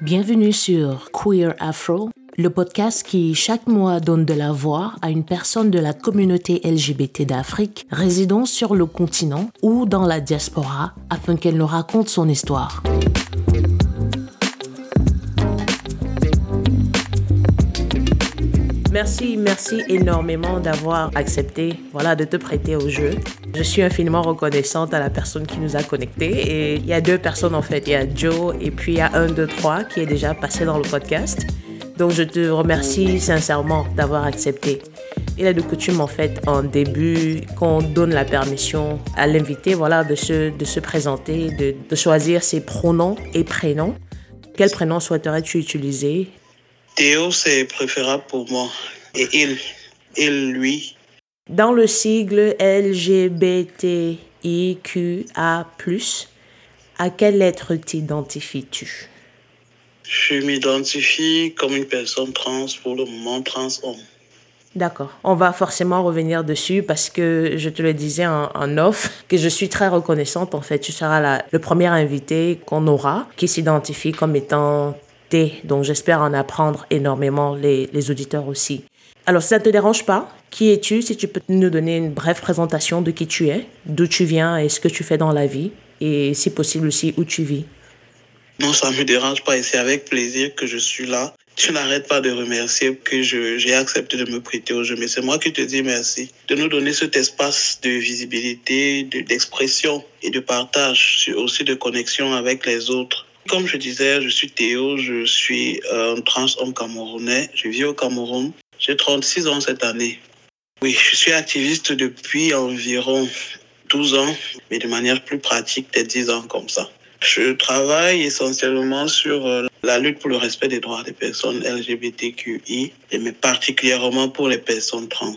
Bienvenue sur Queer Afro, le podcast qui chaque mois donne de la voix à une personne de la communauté LGBT d'Afrique résidant sur le continent ou dans la diaspora afin qu'elle nous raconte son histoire. Merci, merci énormément d'avoir accepté voilà, de te prêter au jeu. Je suis infiniment reconnaissante à la personne qui nous a connectés. Et il y a deux personnes en fait. Il y a Joe et puis il y a un, deux, trois qui est déjà passé dans le podcast. Donc je te remercie sincèrement d'avoir accepté. Il a de coutume en fait en début qu'on donne la permission à l'invité voilà, de, se, de se présenter, de, de choisir ses pronoms et prénoms. Quel prénom souhaiterais-tu utiliser Théo, c'est préférable pour moi. Et il, il, lui. Dans le sigle LGBTIQA, à quelle lettre t'identifies-tu? Je m'identifie comme une personne trans, pour le moment trans homme. D'accord. On va forcément revenir dessus parce que je te le disais en, en off, que je suis très reconnaissante. En fait, tu seras la, le premier invité qu'on aura qui s'identifie comme étant donc j'espère en apprendre énormément les, auditeurs aussi. Alors si ça ne te dérange pas, qui es-tu? Si tu peux nous donner une brève présentation de qui tu es, d'où tu viens et ce que tu fais dans la vie, et si possible aussi où tu vis. Non, ça me dérange pas et c'est avec plaisir que je suis là. Tu n'arrêtes pas de remercier que j'ai accepté de me prêter au jeu, mais c'est moi qui te dis merci de nous donner cet espace de visibilité, d'expression et de partage, aussi de connexion avec les autres. Comme je disais, je suis Théo, je suis un trans homme camerounais, je vis au Cameroun. J'ai 36 ans cette année. Oui, je suis activiste depuis environ 12 ans, mais de manière plus pratique, peut-être 10 ans comme ça. Je travaille essentiellement sur euh, la lutte pour le respect des droits des personnes LGBTQI, mais particulièrement pour les personnes trans.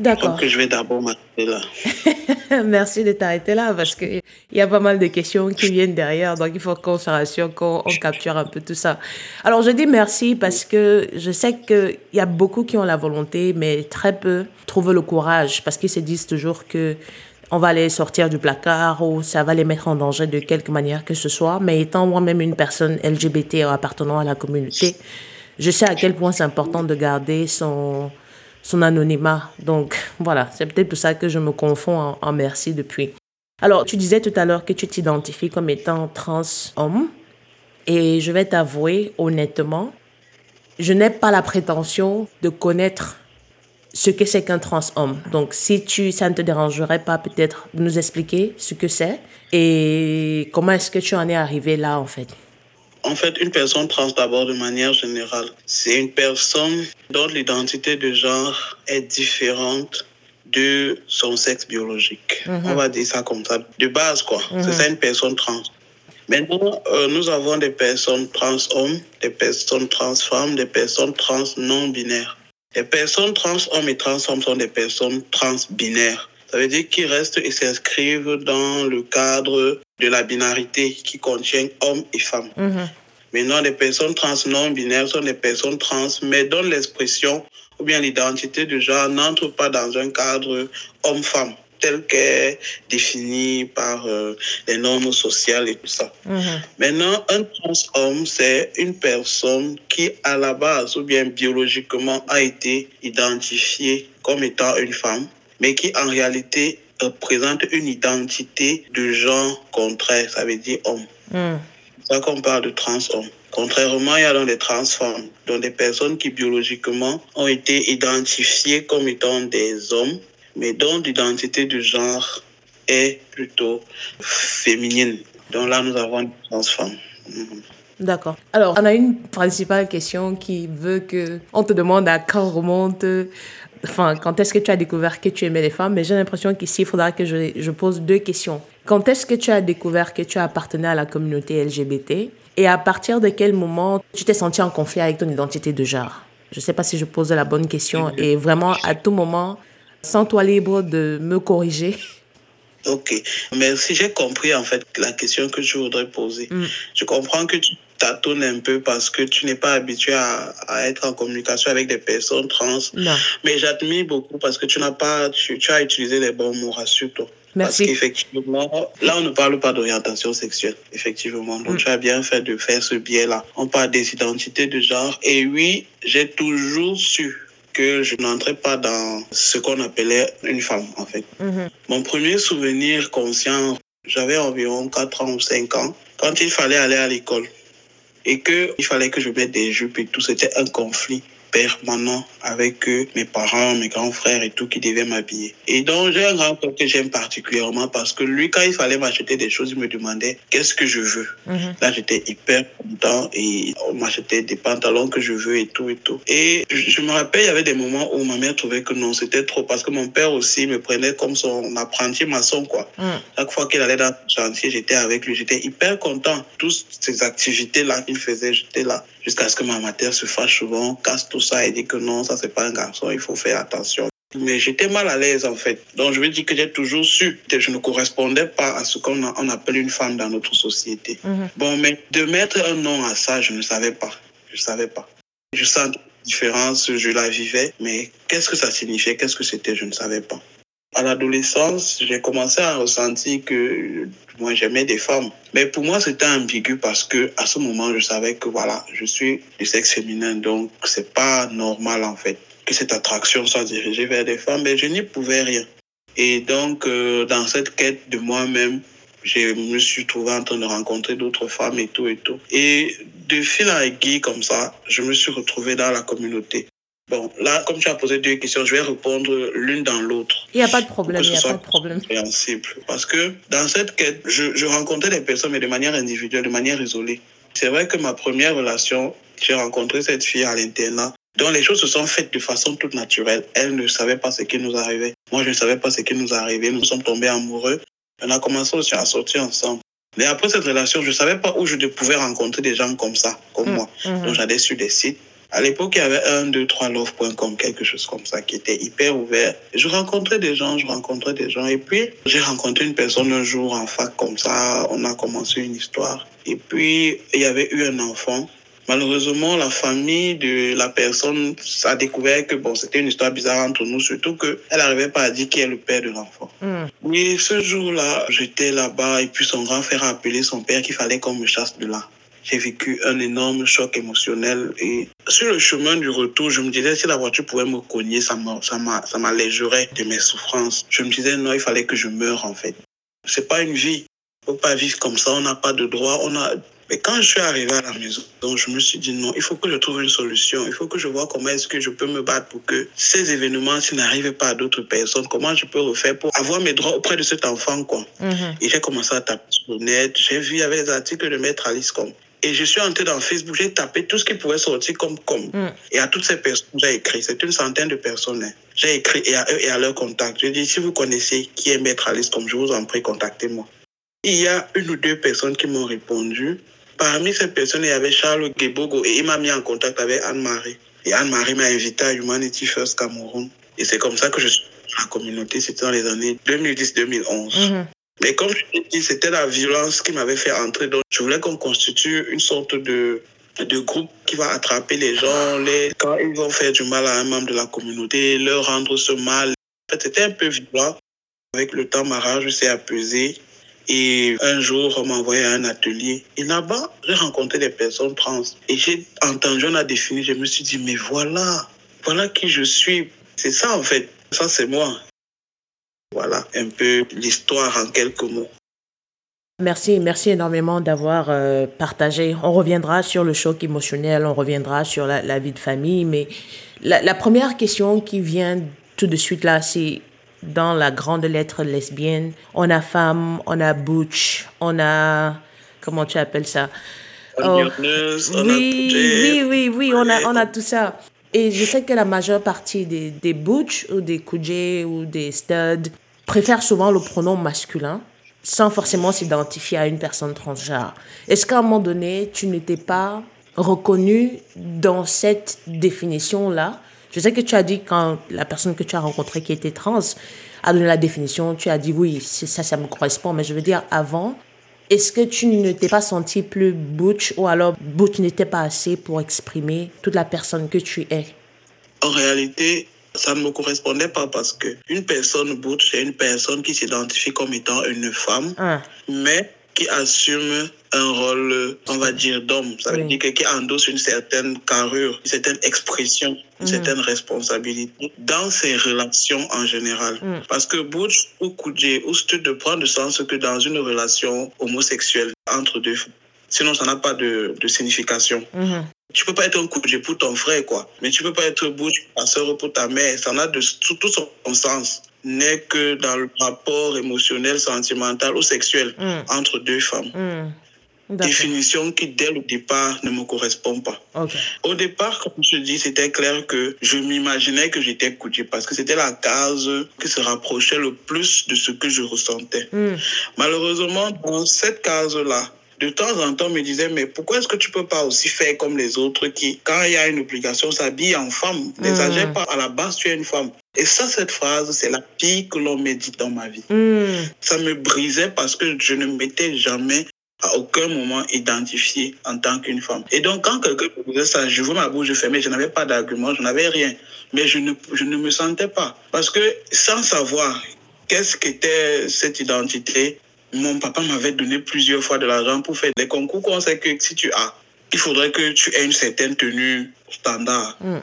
D'accord. Donc, je vais d'abord m'arrêter là. Merci de t'arrêter là parce qu'il y a pas mal de questions qui viennent derrière. Donc, il faut qu'on se rassure, qu'on capture un peu tout ça. Alors, je dis merci parce que je sais qu'il y a beaucoup qui ont la volonté, mais très peu trouvent le courage parce qu'ils se disent toujours que on va les sortir du placard ou ça va les mettre en danger de quelque manière que ce soit. Mais étant moi-même une personne LGBT appartenant à la communauté, je sais à quel point c'est important de garder son son anonymat. Donc voilà, c'est peut-être pour ça que je me confonds en, merci depuis. Alors, tu disais tout à l'heure que tu t'identifies comme étant trans homme. Et je vais t'avouer honnêtement, je n'ai pas la prétention de connaître ce que c'est qu'un trans homme. Donc, si tu, ça ne te dérangerait pas peut-être de nous expliquer ce que c'est et comment est-ce que tu en es arrivé là en fait? En fait, une personne trans, d'abord, de manière générale, c'est une personne dont l'identité de genre est différente de son sexe biologique. Mm -hmm. On va dire ça comme ça, de base, quoi. Mm -hmm. C'est ça une personne trans. Maintenant, euh, nous avons des personnes trans hommes, des personnes trans femmes, des personnes trans non binaires. Les personnes trans hommes et trans femmes sont des personnes trans binaires. Ça veut dire qu'ils restent et s'inscrivent dans le cadre de la binarité qui contient hommes et femmes. Mm -hmm. Maintenant, les personnes trans non binaires sont des personnes trans, mais dont l'expression ou bien l'identité de genre n'entre pas dans un cadre homme-femme tel qu'est défini par euh, les normes sociales et tout ça. -hmm. Maintenant, un trans-homme, c'est une personne qui, à la base ou bien biologiquement, a été identifiée comme étant une femme, mais qui en réalité représente une identité de genre contraire, ça veut dire homme. Mm. C'est ça qu'on parle de trans-homme. Contrairement, il y a donc des trans-femmes, donc des personnes qui biologiquement ont été identifiées comme étant des hommes, mais dont l'identité de genre est plutôt féminine. Donc là, nous avons des trans-femmes. Mm. D'accord. Alors, on a une principale question qui veut que on te demande à quand remonte enfin, quand est-ce que tu as découvert que tu aimais les femmes, mais j'ai l'impression qu'ici, il faudra que je, je, pose deux questions. Quand est-ce que tu as découvert que tu appartenais à la communauté LGBT et à partir de quel moment tu t'es senti en conflit avec ton identité de genre? Je ne sais pas si je pose la bonne question et vraiment, à tout moment, sens-toi libre de me corriger. Ok, merci. J'ai compris en fait la question que je voudrais poser. Mm. Je comprends que tu tâtonnes un peu parce que tu n'es pas habitué à, à, être en communication avec des personnes trans. Non. Mais j'admire beaucoup parce que tu n'as pas, tu, tu, as utilisé les bons mots, rassure-toi. Merci. Parce qu'effectivement, là, on ne parle pas d'orientation sexuelle, effectivement. Donc, mm. tu as bien fait de faire ce biais-là. On parle des identités de genre. Et oui, j'ai toujours su que je n'entrais pas dans ce qu'on appelait une femme, en fait. Mm-hmm. Mon premier souvenir conscient, j'avais environ 4 ans ou 5 ans, quand il fallait aller à l'école et qu'il fallait que je mette des jupes et tout, c'était un conflit permanent avec eux, mes parents, mes grands frères et tout qui devaient m'habiller. Et donc, j'ai un grand frère que j'aime particulièrement parce que lui, quand il fallait m'acheter des choses, il me demandait qu'est-ce que je veux? Mhm. Là, j'étais hyper content et on m'achetait des pantalons que je veux et tout et tout. Et je, me rappelle, il y avait des moments où ma mère trouvait que non, c'était trop parce que mon père aussi me prenait comme son apprenti maçon, quoi. Mhm. Chaque fois qu'il allait dans le chantier, j'étais avec lui. J'étais hyper content. Toutes ces activités-là qu'il faisait, j'étais là jusqu'à ce que ma mère se fâche souvent, casse tout ça et dit que non, ça c'est pas un garçon, il faut faire attention. Mais j'étais mal à l'aise en fait. Donc je veux dire que j'ai toujours su que je ne correspondais pas à ce qu'on on appelle une femme dans notre société. Mhm. Bon, mais de mettre un nom à ça, je ne savais pas. Je ne savais pas. Je sentais la différence, je la vivais, mais qu'est-ce que ça signifiait, qu'est-ce que c'était, je ne savais pas. À l'adolescence, j'ai commencé à ressentir que moi j'aimais des femmes. Mais pour moi, c'était ambigu parce que à ce moment, je savais que voilà, je suis du sexe féminin, donc c'est pas normal en fait que cette attraction soit dirigée vers des femmes, mais je n'y pouvais rien. Et donc, euh, dans cette quête de moi-même, je me suis trouvé en train de rencontrer d'autres femmes et tout et tout. Et de fil en aiguille comme ça, je me suis retrouvé dans la communauté. Bon, là, comme tu as posé deux questions, je vais répondre l'une dans l'autre. Il n'y a pas de problème, il n'y a pas de problème. Parce que dans cette quête, je, je rencontrais des personnes, mais de manière individuelle, de manière isolée. C'est vrai que ma première relation, j'ai rencontré cette fille à l'internat, dont les choses se sont faites de façon toute naturelle. Elle ne savait pas ce qui nous arrivait. Moi, je ne savais pas ce qui nous arrivait. Nous sommes tombés amoureux. On a commencé aussi à sortir ensemble. Mais après cette relation, je ne savais pas où je pouvais rencontrer des gens comme ça, comme mmh, moi. Mmh. Donc, j'allais sur des sites à l'époque, il y avait un, deux, trois love.com, quelque chose comme ça, qui était hyper ouvert. Je rencontrais des gens, je rencontrais des gens. Et puis, j'ai rencontré une personne un jour en fac, comme ça, on a commencé une histoire. Et puis, il y avait eu un enfant. Malheureusement, la famille de la personne a découvert que bon, c'était une histoire bizarre entre nous, surtout qu'elle n'arrivait pas à dire qui est le père de l'enfant. Mm. Et ce jour-là, j'étais là-bas et puis son grand frère a appelé son père qu'il fallait qu'on me chasse de là j'ai vécu un énorme choc émotionnel. Et sur le chemin du retour, je me disais, si la voiture pouvait me cogner, ça m'allégerait de mes souffrances. Je me disais, non, il fallait que je meure, en fait. C'est pas une vie. Peut pas vivre comme ça. On n'a pas de droit. On a... Mais quand je suis arrivé à la maison, donc je me suis dit, non, il faut que je trouve une solution. Il faut que je vois comment est-ce que je peux me battre pour que ces événements, n'arrivent pas à d'autres personnes, comment je peux refaire pour avoir mes droits auprès de cet enfant, quoi. Mm-hmm. Et j'ai commencé à taper sur le net. J'ai vu, avec les articles de Maître Alice comme et je suis entré dans Facebook, j'ai tapé tout ce qui pouvait sortir comme comme. Mm. Et à toutes ces personnes, j'ai écrit. C'est une centaine de personnes. Hein. J'ai écrit et à eux et à leur contact. Je dis, si vous connaissez qui est Maître Alice, comme je vous en prie, contactez-moi. Il y a une ou deux personnes qui m'ont répondu. Parmi ces personnes, il y avait Charles Gebogo et il m'a mis en contact avec Anne-Marie. Et Anne-Marie m'a invité à Humanity First Cameroun. Et c'est comme ça que je suis dans la communauté. C'était dans les années 2010-2011. Mais comme je l'ai dit, c'était la violence qui m'avait fait entrer. Donc, je voulais qu'on constitue une sorte de, de groupe qui va attraper les gens. Les, quand ils vont faire du mal à un membre de la communauté, leur rendre ce mal. C'était un peu violent. Avec le temps, ma rage s'est apaisée. Et un jour, on m'a envoyé à un atelier. Et là-bas, j'ai rencontré des personnes trans. Et j'ai entendu, on a défini, je me suis dit, mais voilà, voilà qui je suis. C'est ça, en fait. Ça, c'est moi. Voilà un peu l'histoire en quelques mots. Merci, merci énormément d'avoir euh, partagé. On reviendra sur le choc émotionnel, on reviendra sur la, vie de famille, mais la, première question qui vient tout de suite là, c'est dans la grande lettre lesbienne, on a femme, on a butch, on a comment tu appelles ça? Oh, oui, oui, oui, oui, on a, on a tout ça. Et je sais que la majeure partie des, des butch ou des kujé ou des studs préfèrent souvent le pronom masculin sans forcément s'identifier à une personne transgenre. Est-ce qu'à un moment donné, tu n'étais pas reconnu dans cette définition-là? Je sais que tu as dit quand la personne que tu as rencontrée qui était trans a donné la définition, tu as dit oui, ça, ça me correspond, mais je veux dire avant, est-ce que tu ne t'es pas senti plus butch ou alors butch n'était pas assez pour exprimer toute la personne que tu es? En réalité, ça ne me correspondait pas parce que une personne butch, c'est une personne qui s'identifie comme étant une femme, Ah, mais qui assume un rôle, on va dire, d'homme. Ça veut Oui. dire que qui endosse une certaine carrure, une certaine expression, une Mhm. certaine responsabilité dans ses relations en général. Mhm. Parce que Butch ou Kudje ou Stud ne prend de sens que dans une relation homosexuelle entre deux femmes. Sinon, ça n'a pas de, de signification. mhm. Tu peux pas être un Kudje pour ton frère, quoi. Mais tu peux pas être Butch ta soeur ou pour ta mère. Ça n'a de tout, tout son sens. N'est que dans le rapport émotionnel, sentimental ou sexuel Mhm. entre deux femmes. D'accord. Définition qui, dès le départ, ne me correspond pas. Au départ, comme je dis, c'était clair que je m'imaginais que j'étais Kudje parce que c'était la case qui se rapprochait le plus de ce que je ressentais. Mhm. Malheureusement, dans cette case-là, de temps en temps, on me disait, mais pourquoi est-ce que tu peux pas aussi faire comme les autres qui, quand il y a une obligation, s'habillent en femme N'exagère pas, à la base, tu es une femme. Et ça, cette phrase, c'est la pire que l'on m'a dit dans ma vie. Mhm. Ça me brisait parce que je ne m'étais jamais à aucun moment identifié en tant qu'une femme. Et donc, quand quelqu'un me disait ça, je vois ma bouche fermée, je n'avais pas d'argument, je n'avais rien. Mais je ne, je ne me sentais pas. Parce que sans savoir qu'est-ce qu'était cette identité, mon papa m'avait donné plusieurs fois de l'argent pour faire des concours qu'on sait que si tu as, il faudrait que tu aies une certaine tenue standard. Mhm.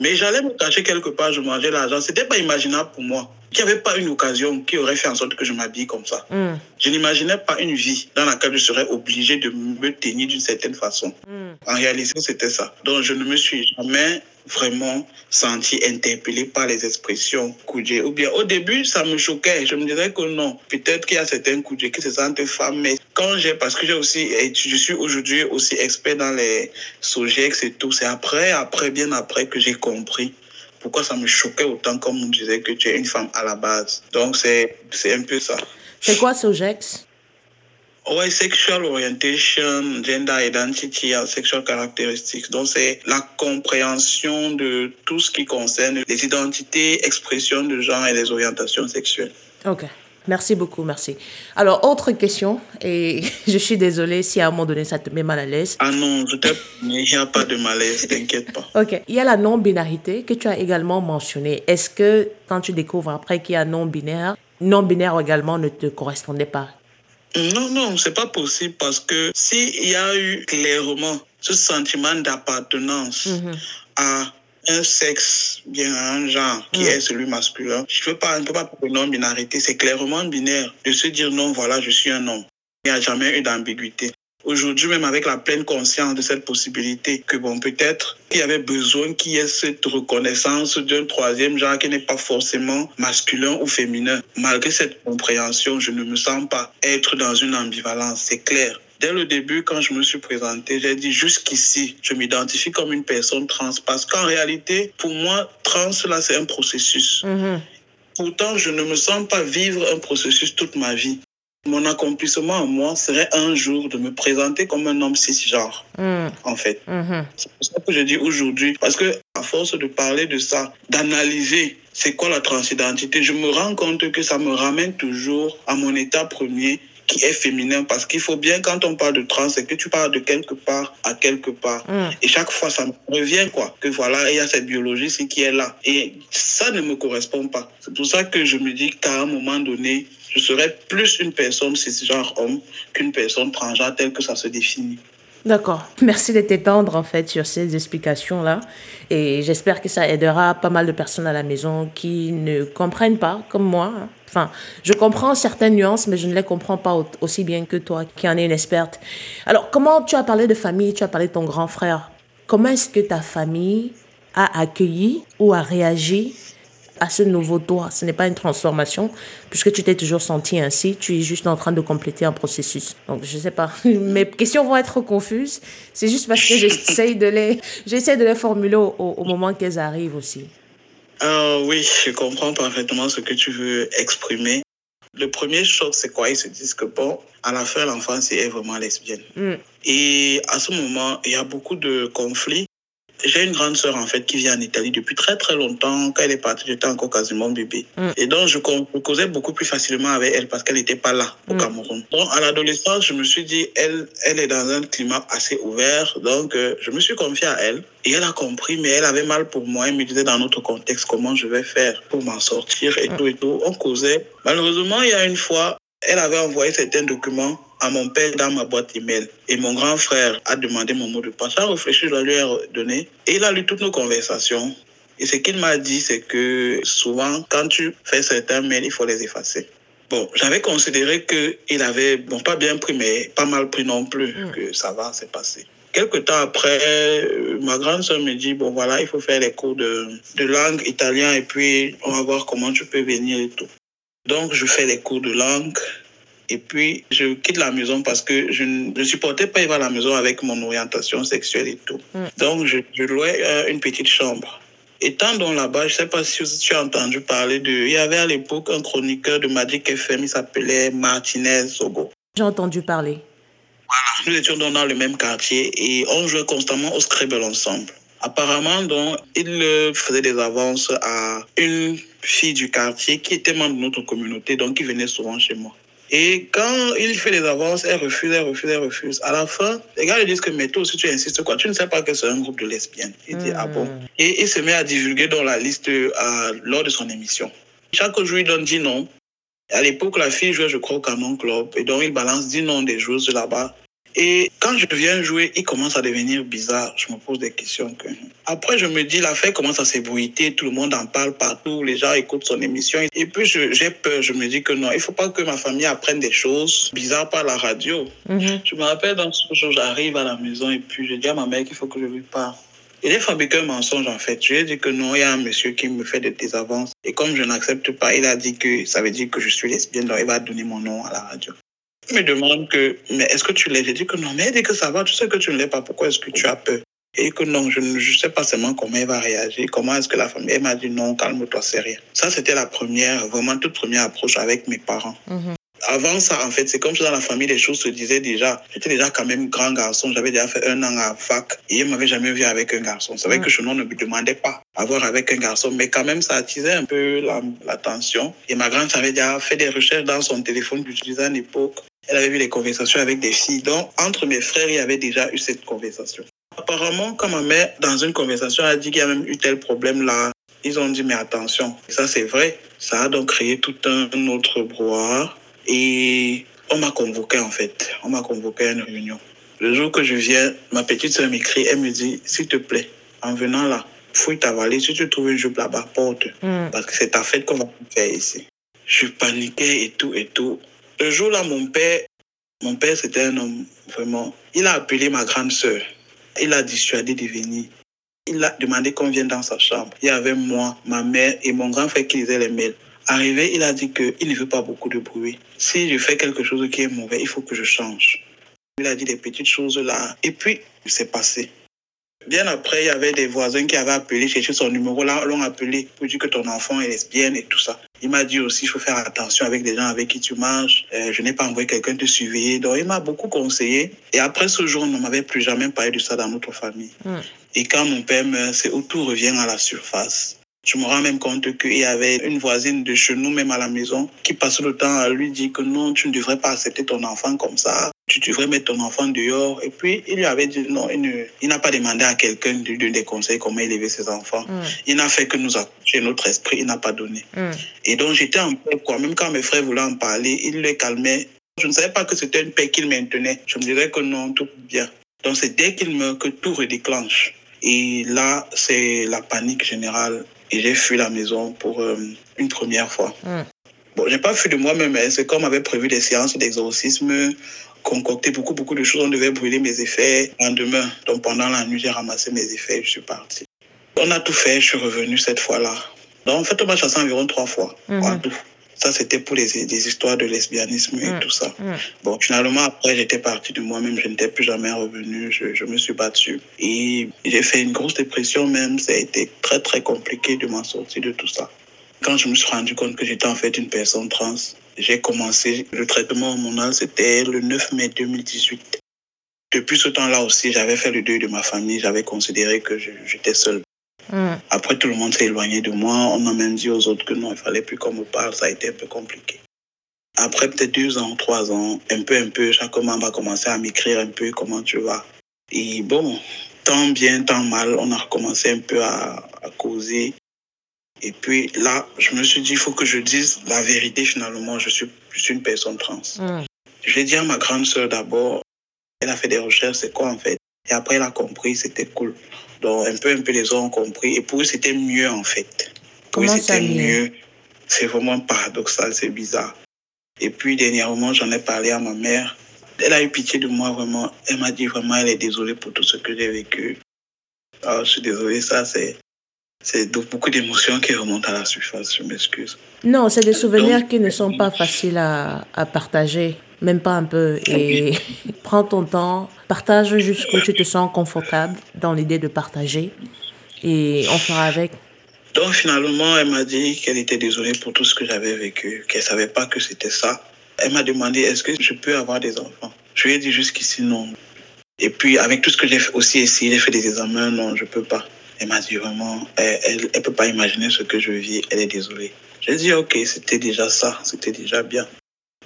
Mais j'allais me cacher quelque part, je mangeais l'argent. C'était pas imaginable pour moi. Il n'y avait pas une occasion qui aurait fait en sorte que je m'habille comme ça. Mhm. Je n'imaginais pas une vie dans laquelle je serais obligé de me tenir d'une certaine façon. Mhm. En réalité, c'était ça. Donc, je ne me suis jamais vraiment senti interpellé par les expressions Koudjé. Ou bien, au début, ça me choquait. Je me disais que non, peut-être qu'il y a certains Koudjé qui se sentent femmes, mais quand j'ai, parce que j'ai aussi, je suis aujourd'hui aussi expert dans les Sogex et tout, c'est après, après, bien après que j'ai compris pourquoi ça me choquait autant comme on disait que tu es une femme à la base. Donc, c'est c'est un peu ça. C'est quoi Sogex? Ouais, sexual orientation, gender identity and sexual characteristics. Donc, c'est la compréhension de tout ce qui concerne les identités, expressions de genre et les orientations sexuelles. Ok. Merci beaucoup, merci. Alors, autre question, et je suis désolée si à un moment donné ça te met mal à l'aise. Ah non, je il n'y a pas de malaise, t'inquiète pas. Ok. Il y a la non-binarité que tu as également mentionnée. Est-ce que quand tu découvres après qu'il y a non-binaire, non-binaire également ne te correspondait pas? Non, non, c'est pas possible parce que s'il y a eu clairement ce sentiment d'appartenance à un sexe, bien à un genre qui Mm. est celui masculin, je ne peux pas, je peux pas parler de non-binarité, c'est clairement binaire de se dire non, voilà, je suis un homme. Il n'y a jamais eu d'ambiguïté. Aujourd'hui, même avec la pleine conscience de cette possibilité, que bon, peut-être qu'il y avait besoin qu'il y ait cette reconnaissance d'un troisième genre qui n'est pas forcément masculin ou féminin. Malgré cette compréhension, je ne me sens pas être dans une ambivalence, c'est clair. Dès le début, quand je me suis présenté, j'ai dit jusqu'ici, je m'identifie comme une personne trans parce qu'en réalité, pour moi, trans, là, c'est un processus. Mhm. Pourtant, je ne me sens pas vivre un processus toute ma vie. Mon accomplissement à moi serait un jour de me présenter comme un homme cisgenre, Mhm. en fait. Mhm. C'est pour ça que je dis aujourd'hui, parce que à force de parler de ça, d'analyser c'est quoi la transidentité, je me rends compte que ça me ramène toujours à mon état premier qui est féminin parce qu'il faut bien quand on parle de trans c'est que tu parles de quelque part à quelque part Mhm. et chaque fois ça me revient quoi que voilà il y a cette biologie c'est qui est là et ça ne me correspond pas c'est pour ça que je me dis qu'à un moment donné je serais plus une personne cisgenre homme qu'une personne transgenre telle que ça se définit D'accord. Merci de t'étendre en fait sur ces explications-là. Et j'espère que ça aidera pas mal de personnes à la maison qui ne comprennent pas, comme moi. Enfin, je comprends certaines nuances, mais je ne les comprends pas au- aussi bien que toi, qui en es une experte. Alors, comment tu as parlé de famille, tu as parlé de ton grand frère. Comment est-ce que ta famille a accueilli ou a réagi à ce nouveau toi Ce n'est pas une transformation, puisque tu t'es toujours senti ainsi, tu es juste en train de compléter un processus. Donc, je sais pas. Mes questions vont être confuses. C'est juste parce que j'essaye de les, j'essaie de les formuler au, au moment qu'elles arrivent aussi. Euh, oui, je comprends parfaitement ce que tu veux exprimer. Le premier choc, c'est quoi? Ils se disent que, bon, à la fin, l'enfant, c'est vraiment lesbienne. Mm. Et à ce moment, il y a beaucoup de conflits. J'ai une grande sœur en fait qui vit en Italie depuis très très longtemps. Quand elle est partie, j'étais encore quasiment bébé. Mm. Et donc je causais beaucoup plus facilement avec elle parce qu'elle n'était pas là au Mm. Cameroun. Donc à l'adolescence, je me suis dit, elle, elle est dans un climat assez ouvert. Donc euh, je me suis confié à elle. Et elle a compris, mais elle avait mal pour moi. Elle me disait dans notre contexte comment je vais faire pour m'en sortir et Mm. tout et tout. On causait. Malheureusement, il y a une fois, elle avait envoyé certains documents à mon père dans ma boîte email. Et mon grand frère a demandé mon mot de passe. J'ai réfléchi, je lui ai donné. Et il a lu toutes nos conversations. Et ce qu'il m'a dit, c'est que souvent, quand tu fais certains mails, il faut les effacer. Bon, j'avais considéré qu'il avait, bon, pas bien pris, mais pas mal pris non plus, Mm. que ça va, c'est passé. Quelque temps après, euh, ma grande soeur me dit, bon voilà, il faut faire les cours de, de langue italien et puis on va voir comment tu peux venir et tout. Donc, je fais les cours de langue. Et puis, je quitte la maison parce que je ne supportais pas y aller à la maison avec mon orientation sexuelle et tout. Mm. Donc, je, je louais euh, une petite chambre. Étant donc là-bas, je ne sais pas si tu as entendu parler de... Il y avait à l'époque un chroniqueur de Magic FM, il s'appelait Martinez Sogo. J'ai entendu parler. Nous étions dans le même quartier et on jouait constamment au Scrabble ensemble. Apparemment, donc, il euh, faisait des avances à une fille du quartier qui était membre de notre communauté, donc qui venait souvent chez moi. Et quand il fait des avances, elle refuse, elle refuse, elle refuse. À la fin, les gars lui disent que, mais toi aussi, tu insistes quoi Tu ne sais pas que c'est un groupe de lesbiennes. Il dit, ah bon Et il se met à divulguer dans la liste euh, lors de son émission. Chaque jour, il donne 10 noms. À l'époque, la fille jouait, je crois, au Canon Club. Et donc, il balance 10 noms des joueuses de là-bas. Et quand je viens jouer, il commence à devenir bizarre. Je me pose des questions. Que... Après, je me dis, l'affaire commence à s'ébruiter. Tout le monde en parle partout. Les gens écoutent son émission. Et puis, j'ai peur. Je me dis que non, il faut pas que ma famille apprenne des choses bizarres par la radio. Mhm. Je me rappelle dans ce jour, j'arrive à la maison et puis je dis à ma mère qu'il faut que je lui parle. Il a fabriqué un mensonge en fait. Je lui ai dit que non, il y a un monsieur qui me fait des désavances. Et comme je n'accepte pas, il a dit que ça veut dire que je suis lesbienne, donc il va donner mon nom à la radio. Me demande que, mais est-ce que tu l'es J'ai dit que non, mais il dit que ça va, tu sais que tu ne l'es pas, pourquoi est-ce que tu as peur? Et que non, je ne je sais pas seulement comment il va réagir, comment est-ce que la famille. Elle m'a dit non, calme-toi, c'est rien. Ça, c'était la première, vraiment toute première approche avec mes parents. Mhm. Avant ça, en fait, c'est comme si dans la famille, les choses se disaient déjà. J'étais déjà quand même grand garçon. J'avais déjà fait un an à fac et il ne m'avait jamais vu avec un garçon. C'est vrai Mm. que Chenon ne me demandait pas à voir avec un garçon, mais quand même, ça attisait un peu la- l'attention. et ma grande avait déjà fait des recherches dans son téléphone d'utiliser à l'époque. Elle avait vu les conversations avec des filles. Donc, entre mes frères, il y avait déjà eu cette conversation. Apparemment, quand ma mère, dans une conversation, a dit qu'il y a même eu tel problème là, ils ont dit, mais attention, ça c'est vrai. Ça a donc créé tout un autre brouhaha. Et on m'a convoqué en fait. On m'a convoqué à une réunion. Le jour que je viens, ma petite soeur m'écrit, elle me dit, s'il te plaît, en venant là, fouille ta valise. Si tu trouves une jupe là-bas, porte. Mhm. Parce que c'est ta fête qu'on va faire ici. Je paniquais et tout et tout. Le jour-là, mon père, mon père, c'était un homme vraiment. Il a appelé ma grande sœur. Il a dissuadé de venir. Il a demandé qu'on vienne dans sa chambre. Il y avait moi, ma mère et mon grand frère qui lisaient les mails. Arrivé, il a dit qu'il ne veut pas beaucoup de bruit. Si je fais quelque chose qui est mauvais, il faut que je change. Il a dit des petites choses là. Et puis, c'est passé. Bien après, il y avait des voisins qui avaient appelé, cherché son numéro, là, l'ont appelé pour dire que ton enfant est lesbienne et tout ça. Il m'a dit aussi, il faut faire attention avec les gens avec qui tu marches. Euh, je n'ai pas envoyé quelqu'un te surveiller. Donc, il m'a beaucoup conseillé. Et après ce jour, on ne m'avait plus jamais parlé de ça dans notre famille. Mm. Et quand mon père meurt, c'est où tout revient à la surface. Je me rends même compte qu'il y avait une voisine de chez nous, même à la maison, qui passait le temps à lui dire que non, tu ne devrais pas accepter ton enfant comme ça. Tu devrais mettre ton enfant dehors. Et puis, il lui avait dit non, il n'a pas demandé à quelqu'un de donner des conseils comment élever ses enfants. Mhm. Il n'a fait que nous accoucher notre esprit, il n'a pas donné. Mhm. Et donc, j'étais en paix, quoi. Même quand mes frères voulaient en parler, il les calmait. Je ne savais pas que c'était une paix qu'il maintenait. Je me disais que non, tout bien. Donc, c'est dès qu'il meurt que tout redéclenche. Et là, c'est la panique générale. Et j'ai fui la maison pour euh, une première fois. Mhm. Bon, j'ai pas fui de moi-même. hein. C'est comme on avait prévu des séances d'exorcisme, concocté beaucoup, beaucoup de choses. On devait brûler mes effets le lendemain. Donc, pendant la nuit, j'ai ramassé mes effets et je suis parti. On a tout fait. Je suis revenu cette fois-là. Donc, en fait, on m'a chassé environ trois fois. En tout. Ça, c'était pour les, des histoires de lesbianisme et Mhm. tout ça. Mhm. Bon, finalement, après, j'étais parti de moi-même. Je n'étais plus jamais revenu. Je, je me suis battu. Et j'ai fait une grosse dépression même. Ça a été très, très compliqué de m'en sortir de tout ça. Quand je me suis rendu compte que j'étais en fait une personne trans, j'ai commencé le traitement hormonal. C'était le 9 mai 2018. depuis ce temps-là aussi, j'avais fait le deuil de ma famille. J'avais considéré que j'étais seul. Mm. Après, tout le monde s'est éloigné de moi. On m'a même dit aux autres que non, il fallait plus qu'on me parle. Ça a été un peu compliqué. Après peut-être deux ans, trois ans, un peu, un peu, chaque membre a commencé à m'écrire un peu comment tu vas? Et bon, tant bien, tant mal, on a recommencé un peu à, causer. Et puis là, je me suis dit, il faut que je dise la vérité finalement. Je suis, je suis une personne trans. Mm. Je l'ai dit à ma grande sœur d'abord. Elle a fait des recherches, c'est quoi en fait? Et après, elle a compris, c'était cool. Donc, un peu, un peu, les autres ont compris. Et pour eux, c'était mieux en fait. Comment ça mieux C'est vraiment paradoxal, c'est bizarre. Et puis, dernièrement, j'en ai parlé à ma mère. Elle a eu pitié de moi, vraiment. Elle m'a dit vraiment, elle est désolée pour tout ce que j'ai vécu. Alors, ah, je suis désolée, ça, c'est. C'est beaucoup d'émotions qui remontent à la surface, je m'excuse. Non, c'est des souvenirs qui ne sont pas faciles à, à partager, même pas un peu. Et prends ton temps, partage jusqu'où tu te sens confortable dans l'idée de partager. Et on fera avec. Donc finalement, elle m'a dit qu'elle était désolée pour tout ce que j'avais vécu, qu'elle savait pas que c'était ça. Elle m'a demandé est-ce que je peux avoir des enfants? Je lui ai dit jusqu'ici non. Et puis avec tout ce que j'ai aussi essayé, j'ai fait des examens, non, je peux pas. Elle m'a dit vraiment, elle, elle, peut pas imaginer ce que je vis, elle est désolée. J'ai dit ok, c'était déjà ça, c'était déjà bien.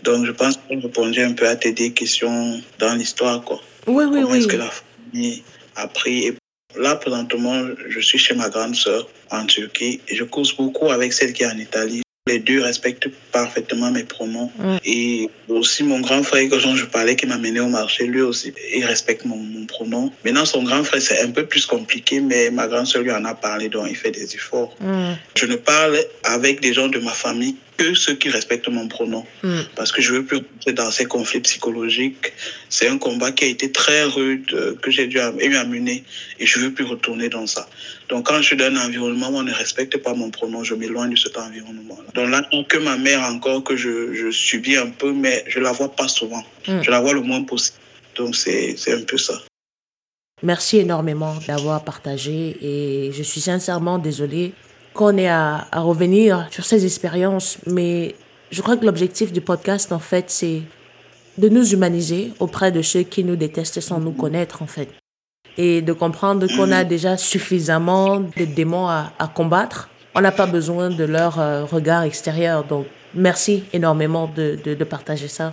Donc je pense j'ai répondu un peu à tes questions dans l'histoire quoi. Oui, oui, Comment oui. Est-ce que la famille a pris Là, présentement, je suis chez ma grande sœur en Turquie et je cause beaucoup avec celle qui est en Italie. Les deux respectent parfaitement mes pronoms. Et aussi mon grand frère, dont je parlais, qui m'a mené au marché, lui aussi, il respecte mon, mon pronom. Maintenant, son grand frère, c'est un peu plus compliqué, mais ma grande sœur lui en a parlé, donc il fait des efforts. Je ne parle avec des gens de ma famille que ceux qui respectent mon pronom. Mm. Parce que je veux plus rentrer dans ces conflits psychologiques. C'est un combat qui a été très rude, euh, que j'ai dû eu à mener, et je veux plus retourner dans ça. Donc, quand je suis dans un environnement où on ne respecte pas mon pronom, je m'éloigne de cet environnement-là. Donc là, que ma mère encore, que je, je, subis un peu, mais je la vois pas souvent. Mm. Je la vois le moins possible. Donc, c'est un peu ça. Merci énormément d'avoir partagé et je suis sincèrement désolée qu'on ait à, revenir sur ces expériences, mais je crois que l'objectif du podcast, en fait, c'est de nous humaniser auprès de ceux qui nous détestent sans nous connaître, en fait. Et de comprendre qu'on a déjà suffisamment de démons à, combattre. On n'a pas besoin de leur euh, regard extérieur. Donc, merci énormément de, de, partager ça.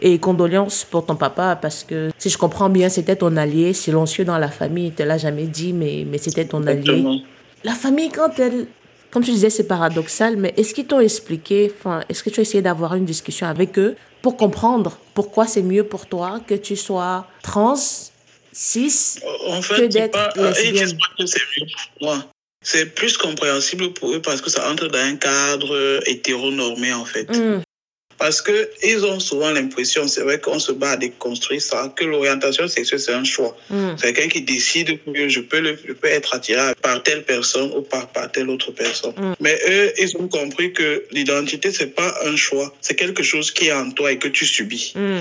Et condoléances pour ton papa, parce que si je comprends bien, c'était ton allié silencieux dans la famille. Il te l'a jamais dit, mais, mais c'était ton allié. La famille, quand elle, comme tu disais, c'est paradoxal, mais est-ce qu'ils t'ont expliqué, enfin, est-ce que tu as essayé d'avoir une discussion avec eux pour comprendre pourquoi c'est mieux pour toi que tu sois trans, cis, en fait, que d'être lesbienne? c'est plus compréhensible pour eux parce que ça entre dans un cadre hétéronormé, en fait. Hmm. Parce qu'ils ont souvent l'impression, c'est vrai qu'on se bat à déconstruire ça, que l'orientation sexuelle, c'est un choix. Mm. C'est quelqu'un qui décide que je peux, le, je peux être attiré par telle personne ou par, par telle autre personne. Mm. Mais eux, ils ont compris que l'identité, c'est pas un choix. C'est quelque chose qui est en toi et que tu subis. Mm.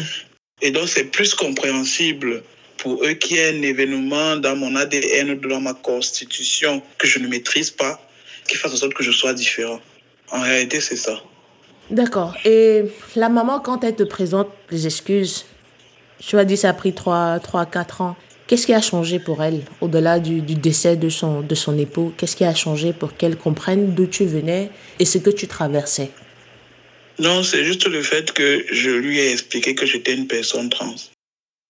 Et donc, c'est plus compréhensible pour eux qu'il y ait un événement dans mon ADN, dans ma constitution que je ne maîtrise pas, qui fasse en sorte que je sois différent. En réalité, c'est ça. D'accord. Et la maman, quand elle te présente les excuses, tu as dit ça a pris 3, 3 4 ans. Qu'est-ce qui a changé pour elle, au-delà du, du, décès de son, de son époux? Qu'est-ce qui a changé pour qu'elle comprenne d'où tu venais et ce que tu traversais? Non, c'est juste le fait que je lui ai expliqué que j'étais une personne trans.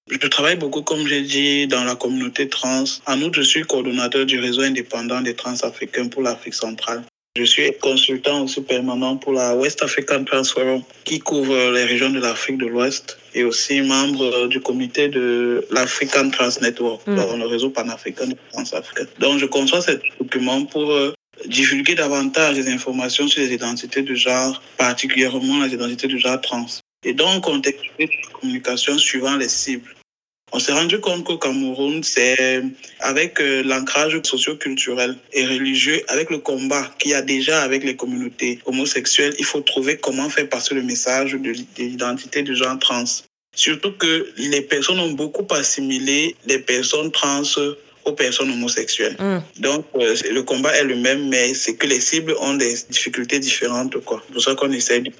Je travaille beaucoup, comme j'ai dit, dans la communauté trans. En outre, je suis coordonnateur du réseau indépendant des trans africains pour l'Afrique centrale. Je suis consultant aussi permanent pour la West African Trans Forum qui couvre les régions de l'Afrique de l'Ouest et aussi membre du comité de l'African Trans Network, mm. dans le réseau panafricain de africains. Donc je conçois ce document pour euh, divulguer davantage les informations sur les identités de genre, particulièrement les identités de genre trans. Et donc contextualiser la communication suivant les cibles. On s'est rendu compte qu'au Cameroun, c'est avec euh, l'ancrage socio-culturel et religieux, avec le combat qu'il y a déjà avec les communautés homosexuelles, il faut trouver comment faire passer le message de l'identité de genre trans. Surtout que les personnes ont beaucoup assimilé les personnes trans aux personnes homosexuelles. Mm. Donc, euh, le combat est le même, mais c'est que les cibles ont des difficultés différentes. C'est pour ça qu'on essaie de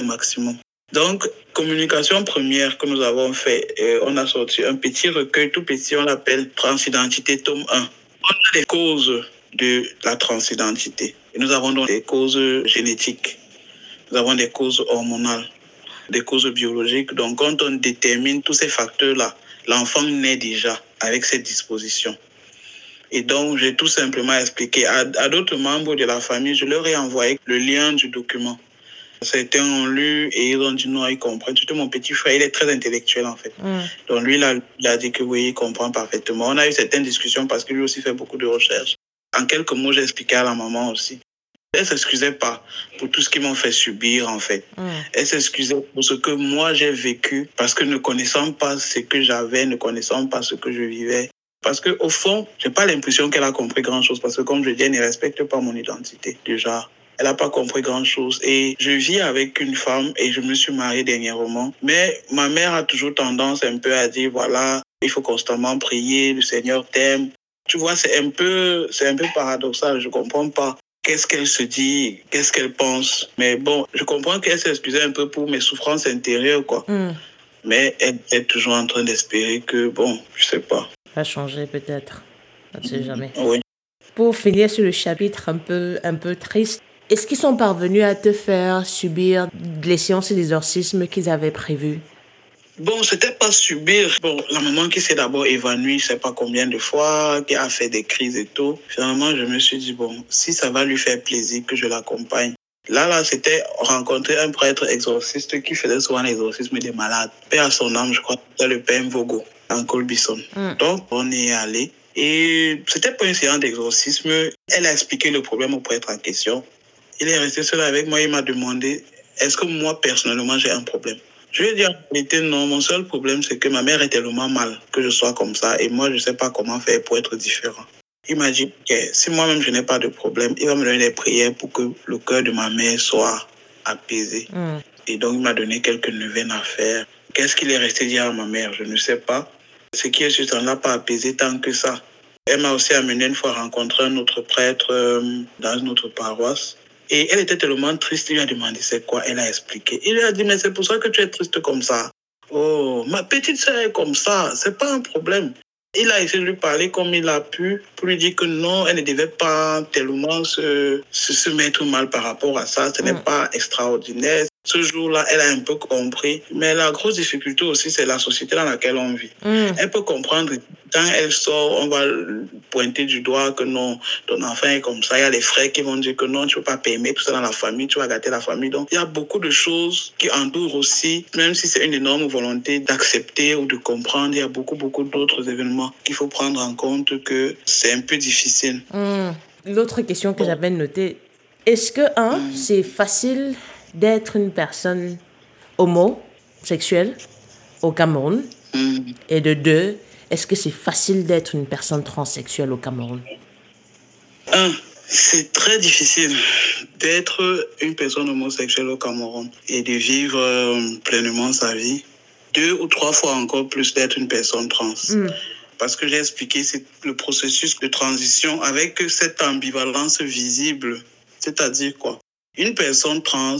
au maximum. Donc, communication première que nous avons fait, euh, on a sorti un petit recueil tout petit, on l'appelle Transidentité tome 1. On a les causes de la transidentité. Nous avons donc des causes génétiques, nous avons des causes hormonales, des causes biologiques. Donc, quand on détermine tous ces facteurs-là, l'enfant naît déjà avec cette disposition. Et donc, j'ai tout simplement expliqué à d'autres membres de la famille, je leur ai envoyé le lien du document. Certains ont lu et ils ont dit non, ils comprennent. Surtout mon petit frère, il est très intellectuel en fait. Mm. Donc lui, il a, il a dit que oui, il comprend parfaitement. On a eu certaines discussions parce que lui aussi fait beaucoup de recherches. En quelques mots, j'ai expliqué à la maman aussi. Elle s'excusait pas pour tout ce qu'ils m'ont fait subir en fait. Mm. Elle s'excusait pour ce que moi j'ai vécu parce que ne connaissant pas ce que j'avais, ne connaissant pas ce que je vivais. Parce que au fond, j'ai pas l'impression qu'elle a compris grand chose parce que comme je dis, elle ne respecte pas mon identité déjà. Elle n'a pas compris grand-chose. Et je vis avec une femme et je me suis mariée dernièrement. Mais ma mère a toujours tendance un peu à dire, voilà, il faut constamment prier, le Seigneur t'aime. Tu vois, c'est un peu, c'est un peu paradoxal. Je comprends pas. Qu'est-ce qu'elle se dit? Qu'est-ce qu'elle pense? Mais bon, je comprends qu'elle s'excusait un peu pour mes souffrances intérieures, quoi. Mm. Mais elle est toujours en train d'espérer que, bon, je sais pas. Va changer peut-être. On ne sait jamais. Oui. Pour finir sur le chapitre un peu, un peu triste, est-ce qu'ils sont parvenus à te faire subir les séances d'exorcisme qu'ils avaient prévues Bon, c'était pas subir. Bon, la maman qui s'est d'abord évanouie, je sais pas combien de fois, qui a fait des crises et tout. Finalement, je me suis dit, bon, si ça va lui faire plaisir que je l'accompagne. Là, là, c'était rencontrer un prêtre exorciste qui faisait souvent l'exorcisme des malades. Père à son âme, je crois, c'était le père Mvogo, en Colbison. Mm. Donc, on est allé. Et c'était pas une séance d'exorcisme. Elle a expliqué le problème au prêtre en question. Il est resté seul avec moi. Il m'a demandé, est-ce que moi, personnellement, j'ai un problème? Je lui ai dit en réalité, non. Mon seul problème, c'est que ma mère est tellement mal que je sois comme ça. Et moi, je ne sais pas comment faire pour être différent. Il m'a dit que si moi-même, je n'ai pas de problème, il va me donner des prières pour que le cœur de ma mère soit apaisé. Mm. Et donc, il m'a donné quelques neuvaines à faire. Qu'est-ce qu'il est resté dire à ma mère? Je ne sais pas. Ce qui est sûr, ça ne l'a pas apaisé tant que ça. Elle m'a aussi amené une fois rencontrer un autre prêtre euh, dans une autre paroisse. Et elle était tellement triste, il lui a demandé c'est quoi? Elle a expliqué. Il lui a dit, mais c'est pour ça que tu es triste comme ça. Oh, ma petite sœur est comme ça, c'est pas un problème. Il a essayé de lui parler comme il a pu pour lui dire que non, elle ne devait pas tellement se, se, se mettre mal par rapport à ça. Ce n'est Mm. pas extraordinaire. Ce jour-là, elle a un peu compris. Mais la grosse difficulté aussi, c'est la société dans laquelle on vit. Mm. Elle peut comprendre. Quand elle sort, on va pointer du doigt que non, ton enfant est comme ça. Il y a les frères qui vont dire que non, tu ne peux pas permettre tout ça dans la famille, tu vas gâter la famille. Donc, il y a beaucoup de choses qui entourent aussi, même si c'est une énorme volonté d'accepter ou de comprendre, il y a beaucoup, beaucoup d'autres événements qu'il faut prendre en compte que c'est un peu difficile. Mm. L'autre question que j'avais notée, est-ce que, un, c'est facile d'être une personne homosexuelle au Cameroun Mm. Et de deux, est-ce que c'est facile d'être une personne transsexuelle au Cameroun? Un, c'est très difficile d'être une personne homosexuelle au Cameroun et de vivre euh, pleinement sa vie. Deux ou trois fois encore plus d'être une personne trans. Mm. Parce que j'ai expliqué c'est le processus de transition avec cette ambivalence visible. C'est-à-dire quoi? Une personne trans,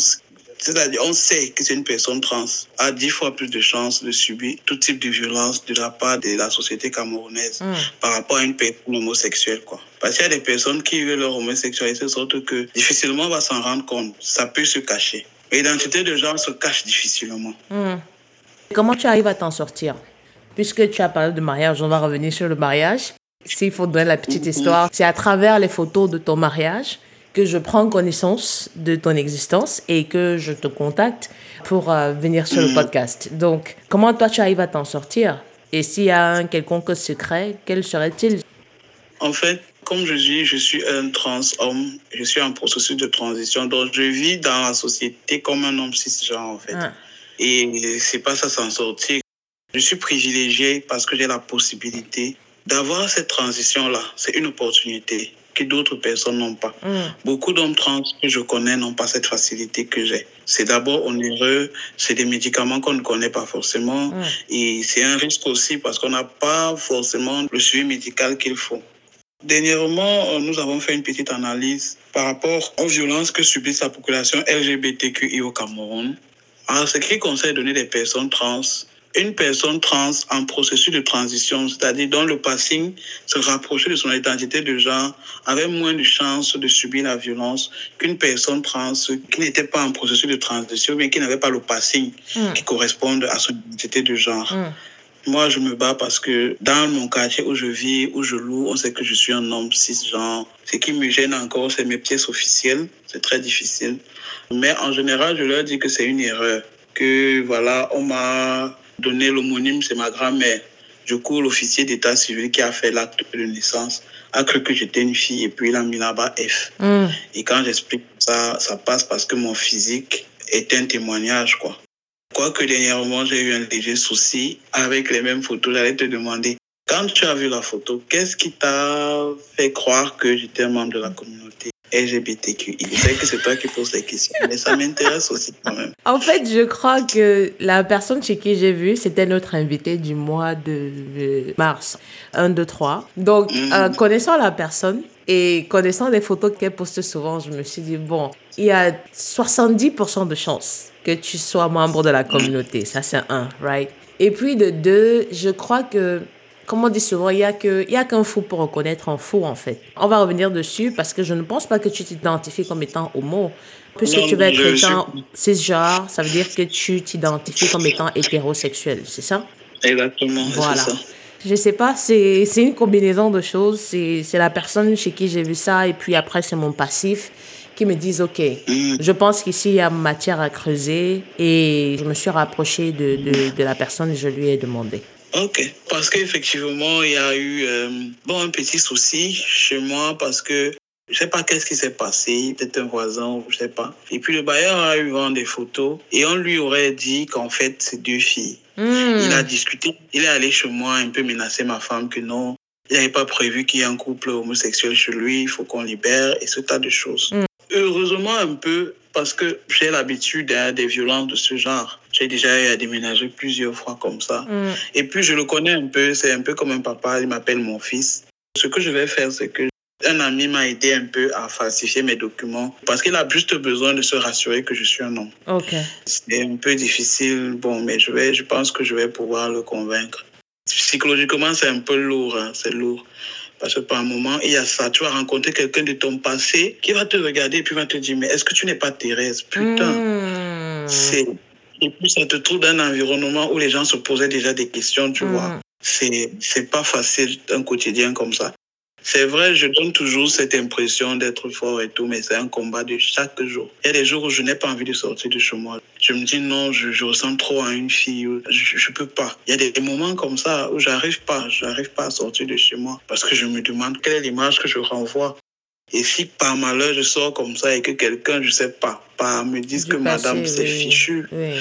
c'est-à-dire on sait que c'est une personne trans, a dix fois plus de chances de subir tout type de violence de la part de la société camerounaise Mm. par rapport à une personne homosexuelle. Quoi. Parce qu'il y a des personnes qui vivent leur homosexualité, sorte que difficilement on va s'en rendre compte. Ça peut se cacher. L'identité de genre se cache difficilement. Mm. Comment tu arrives à t'en sortir? Puisque tu as parlé de mariage, on va revenir sur le mariage. S'il faut donner la petite histoire, c'est à travers les photos de ton mariage que je prends connaissance de ton existence et que je te contacte pour euh, venir sur le podcast. Donc, comment toi tu arrives à t'en sortir? Et s'il y a un quelconque secret, quel serait-il? En fait, comme je dis, je suis un trans homme. Je suis en processus de transition. Donc, je vis dans la société comme un homme cisgenre, en fait. Ah. Et c'est pas ça s'en sortir. Je suis privilégié parce que j'ai la possibilité d'avoir cette transition-là. C'est une opportunité que d'autres personnes n'ont pas. Mm. Beaucoup d'hommes trans que je connais n'ont pas cette facilité que j'ai. C'est d'abord onéreux, c'est des médicaments qu'on ne connaît pas forcément. Mm. Et c'est un risque aussi parce qu'on n'a pas forcément le suivi médical qu'il faut. Dernièrement, euh, nous avons fait une petite analyse par rapport aux violences que subit la population LGBTQI au Cameroun En ce qui concerne donner des personnes trans, une personne trans en processus de transition, c'est-à-dire dont le passing se rapprochait de son identité de genre, avait moins de chances de subir la violence qu'une personne trans qui n'était pas en processus de transition, mais qui n'avait pas le passing Mm. qui corresponde à son identité de genre. Mm. Moi, je me bats parce que dans mon quartier où je vis, où je loue, on sait que je suis un homme cisgenre. Ce qui me gêne encore, c'est mes pièces officielles. C'est très difficile. Mais en général, je leur dis que c'est une erreur. Que voilà, on m'a donné l'homonyme, c'est ma grand-mère. Du coup, l'officier d'état civil qui a fait l'acte de naissance a cru que j'étais une fille et puis il a mis là-bas F. Mm. Et quand j'explique ça, ça passe parce que mon physique est un témoignage, quoi. Quoique dernièrement, j'ai eu un léger souci avec les mêmes photos. J'allais te demander, quand tu as vu la photo, qu'est-ce qui t'a fait croire que j'étais un membre de la communauté? LGBTQI Je sais que c'est toi qui poses les questions, mais ça m'intéresse aussi quand même. En fait, je crois que la personne chez qui j'ai vu, c'était notre invité du mois de mars. 1, 2, 3. Donc, Mhm. euh, connaissant la personne et connaissant les photos qu'elle poste souvent, je me suis dit, bon, il y a 70% de chances que tu sois membre de la communauté. Ça, c'est un, right? Et puis, de deux, je crois que, comme on dit souvent, il n'y a qu'un fou pour reconnaître un fou, en fait. On va revenir dessus parce que je ne pense pas que tu t'identifies comme étant homo. Puisque Non, tu vas être étant cisgenre, ça veut dire que tu t'identifies comme étant hétérosexuel, c'est ça? Exactement, Voilà. ça. Je sais pas, c'est une combinaison de choses. C'est c'est la personne chez qui j'ai vu ça et puis après c'est mon passif qui me disent ok, Mm. je pense qu'ici il y a matière à creuser et je me suis rapprochée de, de, de la personne et je lui ai demandé. Ok, parce qu'effectivement, il y a eu euh, bon, un petit souci chez moi parce que je sais pas qu'est-ce qui s'est passé, peut-être un voisin, je sais pas. Et puis le bailleur a eu vent des photos et on lui aurait dit qu'en fait, c'est deux filles. Hmm. Il a discuté, il est allé chez moi un peu menacer ma femme que non, il n'avait pas prévu qu'il y ait un couple homosexuel chez lui, il faut qu'on libère et ce tas de choses. Mm. Heureusement un peu parce que j'ai l'habitude hein, des violences de ce genre. J'ai déjà eu à déménager plusieurs fois comme ça. Hmm. Et puis je le connais un peu, c'est un peu comme un papa, il m'appelle mon fils. Ce que je vais faire, c'est que un ami m'a aidé un peu à falsifier mes documents parce qu'il a juste besoin de se rassurer que je suis un homme. Ok. C'est un peu difficile, bon, mais je, vais, je pense que je vais pouvoir le convaincre. Psychologiquement, c'est un peu lourd, hein, c'est lourd. Parce que par moment, il y a ça. Tu vas rencontrer quelqu'un de ton passé qui va te regarder et puis va te dire Mais est-ce que tu n'es pas Thérèse? Putain. Hmm. C'est... Et puis ça te trouve dans un environnement où les gens se posaient déjà des questions, tu Hmm. vois. C'est, c'est pas facile un quotidien comme ça. C'est vrai, je donne toujours cette impression d'être fort et tout, mais c'est un combat de chaque jour. Il y a des jours où je n'ai pas envie de sortir de chez moi. Je me dis non, je, je ressemble trop à une fille. Je, je peux pas. Il y a des, des moments comme ça où j'arrive pas, j'arrive pas à sortir de chez moi parce que je me demande quelle est l'image que je renvoie. Et si par malheur je sors comme ça et que quelqu'un, je sais pas, pas me dise Du que passé, madame c'est oui. fichu, Oui.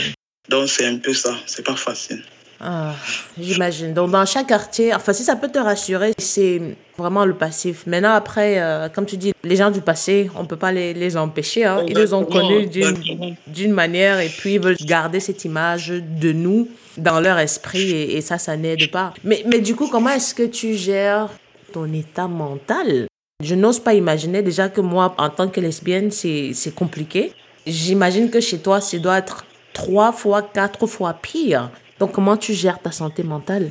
donc c'est un peu ça, c'est pas facile. Ah, J'imagine. Donc, dans chaque quartier, enfin, si ça peut te rassurer, c'est vraiment le passif. Maintenant, après, euh, comme tu dis, les gens du passé, on peut pas les, les empêcher. hein. Ils nous ont connus d'une manière et puis ils veulent garder cette image de nous dans leur esprit et, et ça, ça n'aide pas. Mais, mais du coup, comment est-ce que tu gères ton état mental? Je n'ose pas imaginer déjà que moi, en tant que lesbienne, c'est c'est compliqué. J'imagine que chez toi, ça doit être trois fois, quatre fois pire. Donc, comment tu gères ta santé mentale?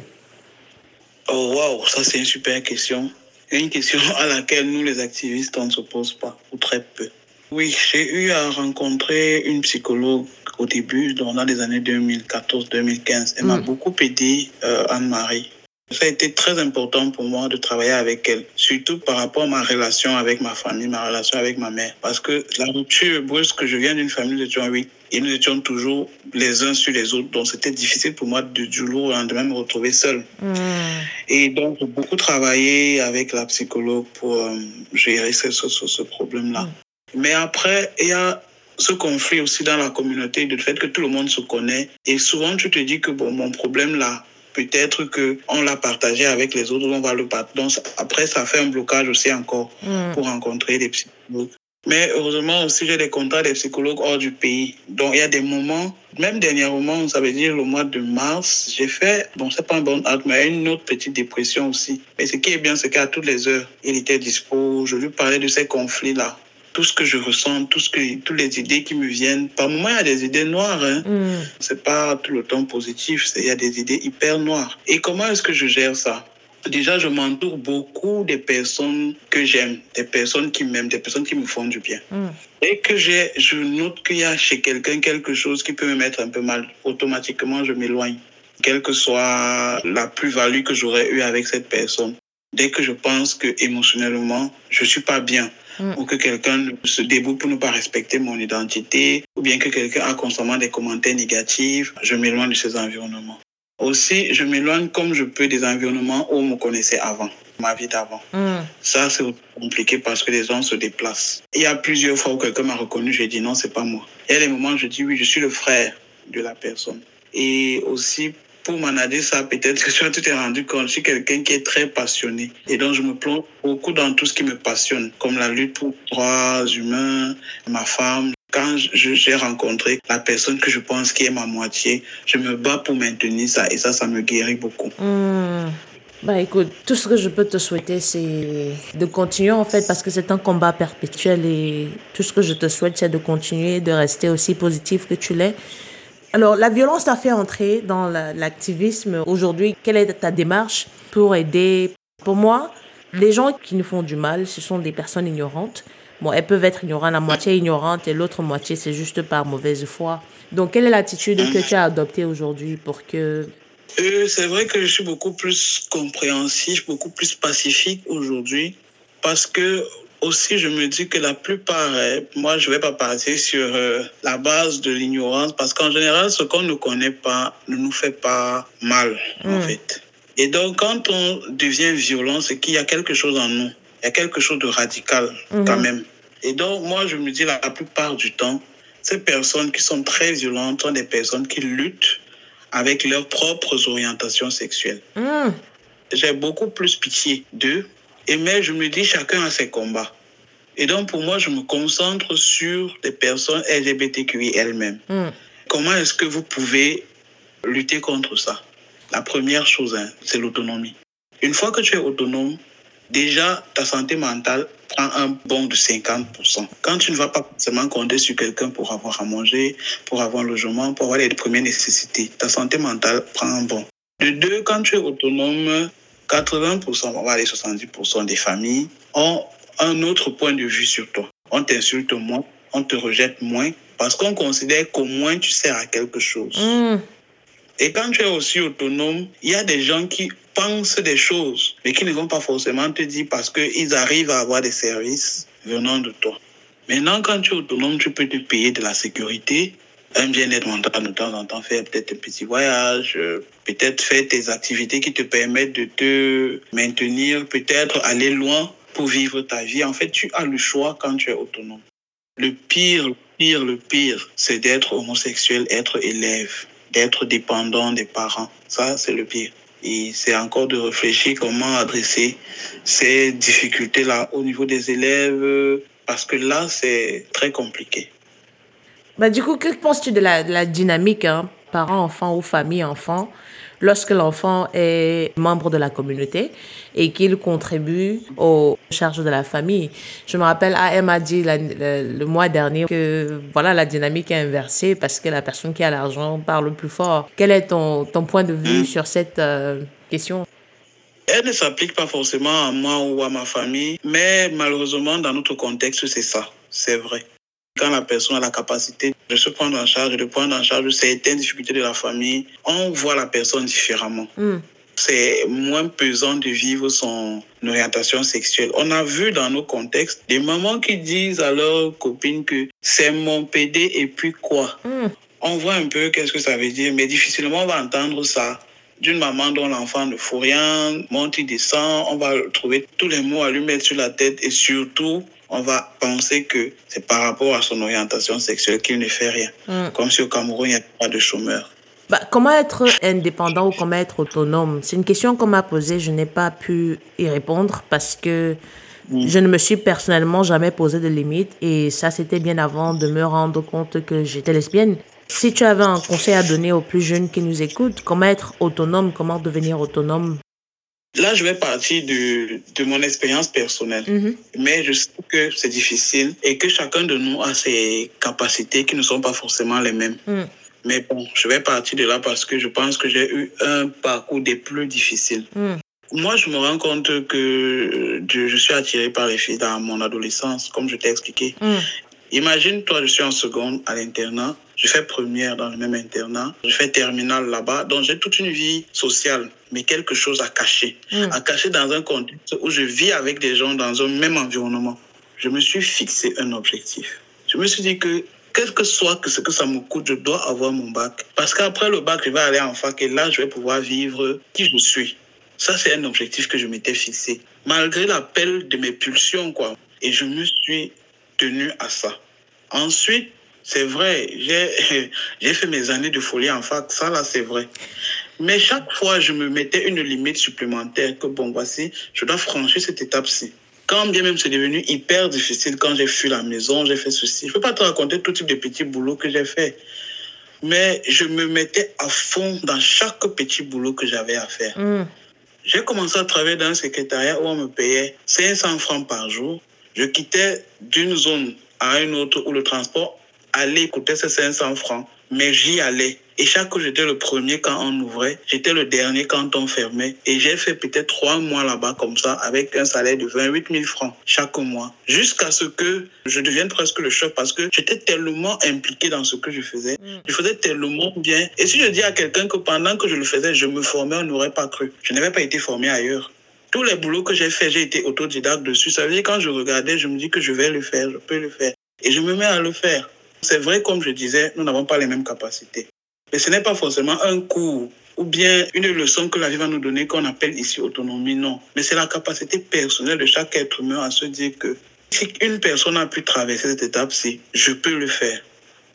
Oh waouh, ça c'est une super question. Une question à laquelle nous les activistes on ne se pose pas, ou très peu. Oui, j'ai eu à rencontrer une psychologue au début, dans les années 2014-2015. Elle m'a Mm. beaucoup aidé, euh, Anne-Marie. Ça a été très important pour moi de travailler avec elle, surtout par rapport à ma relation avec ma famille, ma relation avec ma mère. Parce que la rupture brusque, je viens d'une famille de étions huit et nous étions toujours les uns sur les autres. Donc c'était difficile pour moi de, du jour au lendemain me retrouver seul. Et donc, j'ai beaucoup travaillé avec la psychologue pour euh, gérer ce, ce, problème-là. Mais après, il y a ce conflit aussi dans la communauté, du fait que tout le monde se connaît. Et souvent, tu te dis que bon, mon problème là, peut-être qu'on l'a partagé avec les autres, on va le partager. Donc, après, ça fait un blocage aussi encore Mm. pour rencontrer des psychologues. Mais heureusement aussi, j'ai des contacts des psychologues hors du pays. Donc, il y a des moments, même dernièrement, ça veut dire le mois de mars, j'ai fait, bon, c'est pas un bon acte, mais une autre petite dépression aussi. Mais ce qui est bien, c'est qu'à toutes les heures, il était dispo. Je lui parlais de ces conflits-là. Tout ce que je ressens, tout ce que, toutes les idées qui me viennent. Par moments, il y a des idées noires. Hein. Mm. C'est pas tout le temps positif. Il y a des idées hyper noires. Et comment est-ce que je gère ça? Déjà, je m'entoure beaucoup des personnes que j'aime, des personnes qui m'aiment, des personnes qui me font du bien. Mm. Et que j'ai, je note qu'il y a chez quelqu'un quelque chose qui peut me mettre un peu mal. Automatiquement, je m'éloigne. Quelle que soit la plus-value que j'aurais eue avec cette personne. Dès que je pense que émotionnellement, je suis pas bien, Mm. ou que quelqu'un se débrouille pour ne pas respecter mon identité, ou bien que quelqu'un a constamment des commentaires négatifs, je m'éloigne de ces environnements. Aussi, je m'éloigne comme je peux des environnements où on me connaissait avant, ma vie d'avant. Mm. Ça, c'est compliqué parce que les gens se déplacent. Il y a plusieurs fois où quelqu'un m'a reconnu, j'ai dit non, c'est pas moi. Il y a des moments où je dis oui, je suis le frère de la personne. Et aussi, pour manager ça, peut-être que toi, tu t'es rendu compte, je suis quelqu'un qui est très passionné. Et donc, je me plonge beaucoup dans tout ce qui me passionne, comme la lutte pour les droits humains, ma femme. Quand j'ai rencontré la personne que je pense qui est ma moitié, je me bats pour maintenir ça. Et ça, ça me guérit beaucoup. Hmm. Bah écoute, tout ce que je peux te souhaiter, c'est de continuer en fait, parce que c'est un combat perpétuel et tout ce que je te souhaite, c'est de continuer, de rester aussi positif que tu l'es. Alors, la violence t'a fait entrer dans la- l'activisme. Aujourd'hui, quelle est ta démarche pour aider? Pour moi, les gens qui nous font du mal, ce sont des personnes ignorantes. Bon, elles peuvent être ignorantes, la moitié ignorante et l'autre moitié, c'est juste par mauvaise foi. Donc, quelle est l'attitude que tu as adoptée aujourd'hui pour que Euh, c'est vrai que je suis beaucoup plus compréhensif, beaucoup plus pacifique aujourd'hui, parce que aussi je me dis que la plupart, euh, moi je vais pas partir sur euh, la base de l'ignorance, parce qu'en général ce qu'on ne connaît pas ne nous fait pas mal en Mm. fait. Et donc quand on devient violent, c'est qu'il y a quelque chose en nous, il y a quelque chose de radical quand Mhm. même. Et donc moi je me dis la plupart du temps, ces personnes qui sont très violentes sont des personnes qui luttent avec leurs propres orientations sexuelles. Hmm. J'ai beaucoup plus pitié d'eux, et mais je me dis chacun a ses combats. Et donc pour moi, je me concentre sur les personnes LGBTQI elles-mêmes. Hmm. Comment est-ce que vous pouvez lutter contre ça? La première chose, hein, c'est l'autonomie. Une fois que tu es autonome, déjà ta santé mentale prend un bond de 50%. Quand tu ne vas pas forcément compter sur quelqu'un pour avoir à manger, pour avoir un logement, pour avoir les premières nécessités, ta santé mentale prend un bond. De deux, quand tu es autonome, 80%, on va aller 70% des familles ont un autre point de vue sur toi. On t'insulte moins, on te rejette moins, parce qu'on considère qu'au moins tu sers à quelque chose. Hmm. Et quand tu es aussi autonome, il y a des gens qui pensent des choses, mais qui ne vont pas forcément te dire parce qu'ils arrivent à avoir des services venant de toi. Maintenant, quand tu es autonome, tu peux te payer de la sécurité, un bien-être mental de temps en temps, faire peut-être un petit voyage, euh, peut-être faire tes activités qui te permettent de te maintenir, peut-être aller loin pour vivre ta vie. En fait, tu as le choix quand tu es autonome. Le pire, le pire, le pire, c'est d'être homosexuel, être élève, d'être dépendant des parents. Ça, c'est le pire. Et c'est encore de réfléchir comment adresser ces difficultés-là au niveau des élèves, euh, parce que là, c'est très compliqué. Bah, du coup, que penses-tu de la, de la dynamique, hein, parent-enfant ou famille-enfant, lorsque l'enfant est membre de la communauté et qu'il contribue aux charges de la famille? Je me rappelle, AM a dit la- le, le mois dernier que voilà, la dynamique est inversée parce que la personne qui a l'argent parle plus fort. Quel est ton, ton point de vue Mm. sur cette euh, question? Elle ne s'applique pas forcément à moi ou à ma famille, mais malheureusement, dans notre contexte, c'est ça. C'est vrai. Quand la personne a la capacité de se prendre en charge, de prendre en charge certaines difficultés de la famille, on voit la personne différemment. Hmm. c'est moins pesant de vivre son orientation sexuelle. On a vu dans nos contextes des mamans qui disent à leurs copines que c'est mon PD et puis quoi Hmm. On voit un peu qu'est-ce que ça veut dire, mais difficilement on va entendre ça d'une maman dont l'enfant ne fout rien, monte, il descend, on va trouver tous les mots à lui mettre sur la tête et surtout, on va penser que c'est par rapport à son orientation sexuelle qu'il ne fait rien. Hmm. Comme si au Cameroun, il n'y a pas de chômeurs. Bah, comment être indépendant ou comment être autonome? C'est une question qu'on m'a posée, je n'ai pas pu y répondre parce que je ne me suis personnellement jamais posé de limite et ça c'était bien avant de me rendre compte que j'étais lesbienne. Si tu avais un conseil à donner aux plus jeunes qui nous écoutent, comment être autonome, comment devenir autonome? Là, je vais partir de, de mon expérience personnelle. Mhm. Mais je sais que c'est difficile et que chacun de nous a ses capacités qui ne sont pas forcément les mêmes. Mm. Mais bon, je vais partir de là parce que je pense que j'ai eu un parcours des plus difficiles. Mm. Moi, je me rends compte que je, je suis attiré par les filles dans mon adolescence, comme je t'ai expliqué. Mm. Imagine, toi, je suis en seconde à l'internat. Je fais première dans le même internat. Je fais terminale là-bas. Donc, j'ai toute une vie sociale, mais quelque chose à cacher. Mm. À cacher dans un contexte où je vis avec des gens dans un même environnement. Je me suis fixé un objectif. Je me suis dit que, quel que soit que ce que ça me coûte, je dois avoir mon bac. Parce qu'après le bac, je vais aller en fac et là, je vais pouvoir vivre qui je suis. Ça, c'est un objectif que je m'étais fixé. Malgré l'appel de mes pulsions, quoi. Et je me suis tenu à ça. Ensuite, c'est vrai, j'ai fait mes années de folie en fac, ça là, c'est vrai. Mais chaque fois, je me mettais une limite supplémentaire que, bon, voici, je dois franchir cette étape-ci. Quand bien même c'est devenu hyper difficile, quand j'ai fui la maison, j'ai fait ceci. Je ne peux pas te raconter tout type de petits boulots que j'ai fait. Mais je me mettais à fond dans chaque petit boulot que j'avais à faire. Mm. J'ai commencé à travailler dans un secrétariat où on me payait 500 francs par jour. Je quittais d'une zone à une autre où le transport allait coûter ces 500 francs, mais j'y allais. Et chaque jour, j'étais le premier quand on ouvrait, j'étais le dernier quand on fermait. Et j'ai fait peut-être trois mois là-bas comme ça, avec un salaire de 28 000 francs chaque mois, jusqu'à ce que je devienne presque le chef parce que j'étais tellement impliqué dans ce que je faisais. Mm. Je faisais tellement bien. Et si je dis à quelqu'un que pendant que je le faisais, je me formais, on n'aurait pas cru. Je n'avais pas été formé ailleurs. Tous les boulots que j'ai fait, j'ai été autodidacte dessus. Ça veut dire quand je regardais, je me dis que je vais le faire, je peux le faire. Et je me mets à le faire. C'est vrai, comme je disais, nous n'avons pas les mêmes capacités. Mais ce n'est pas forcément un cours ou bien une leçon que la vie va nous donner qu'on appelle ici autonomie, non. Mais c'est la capacité personnelle de chaque être humain à se dire que si une personne a pu traverser cette étape-ci, je peux le faire.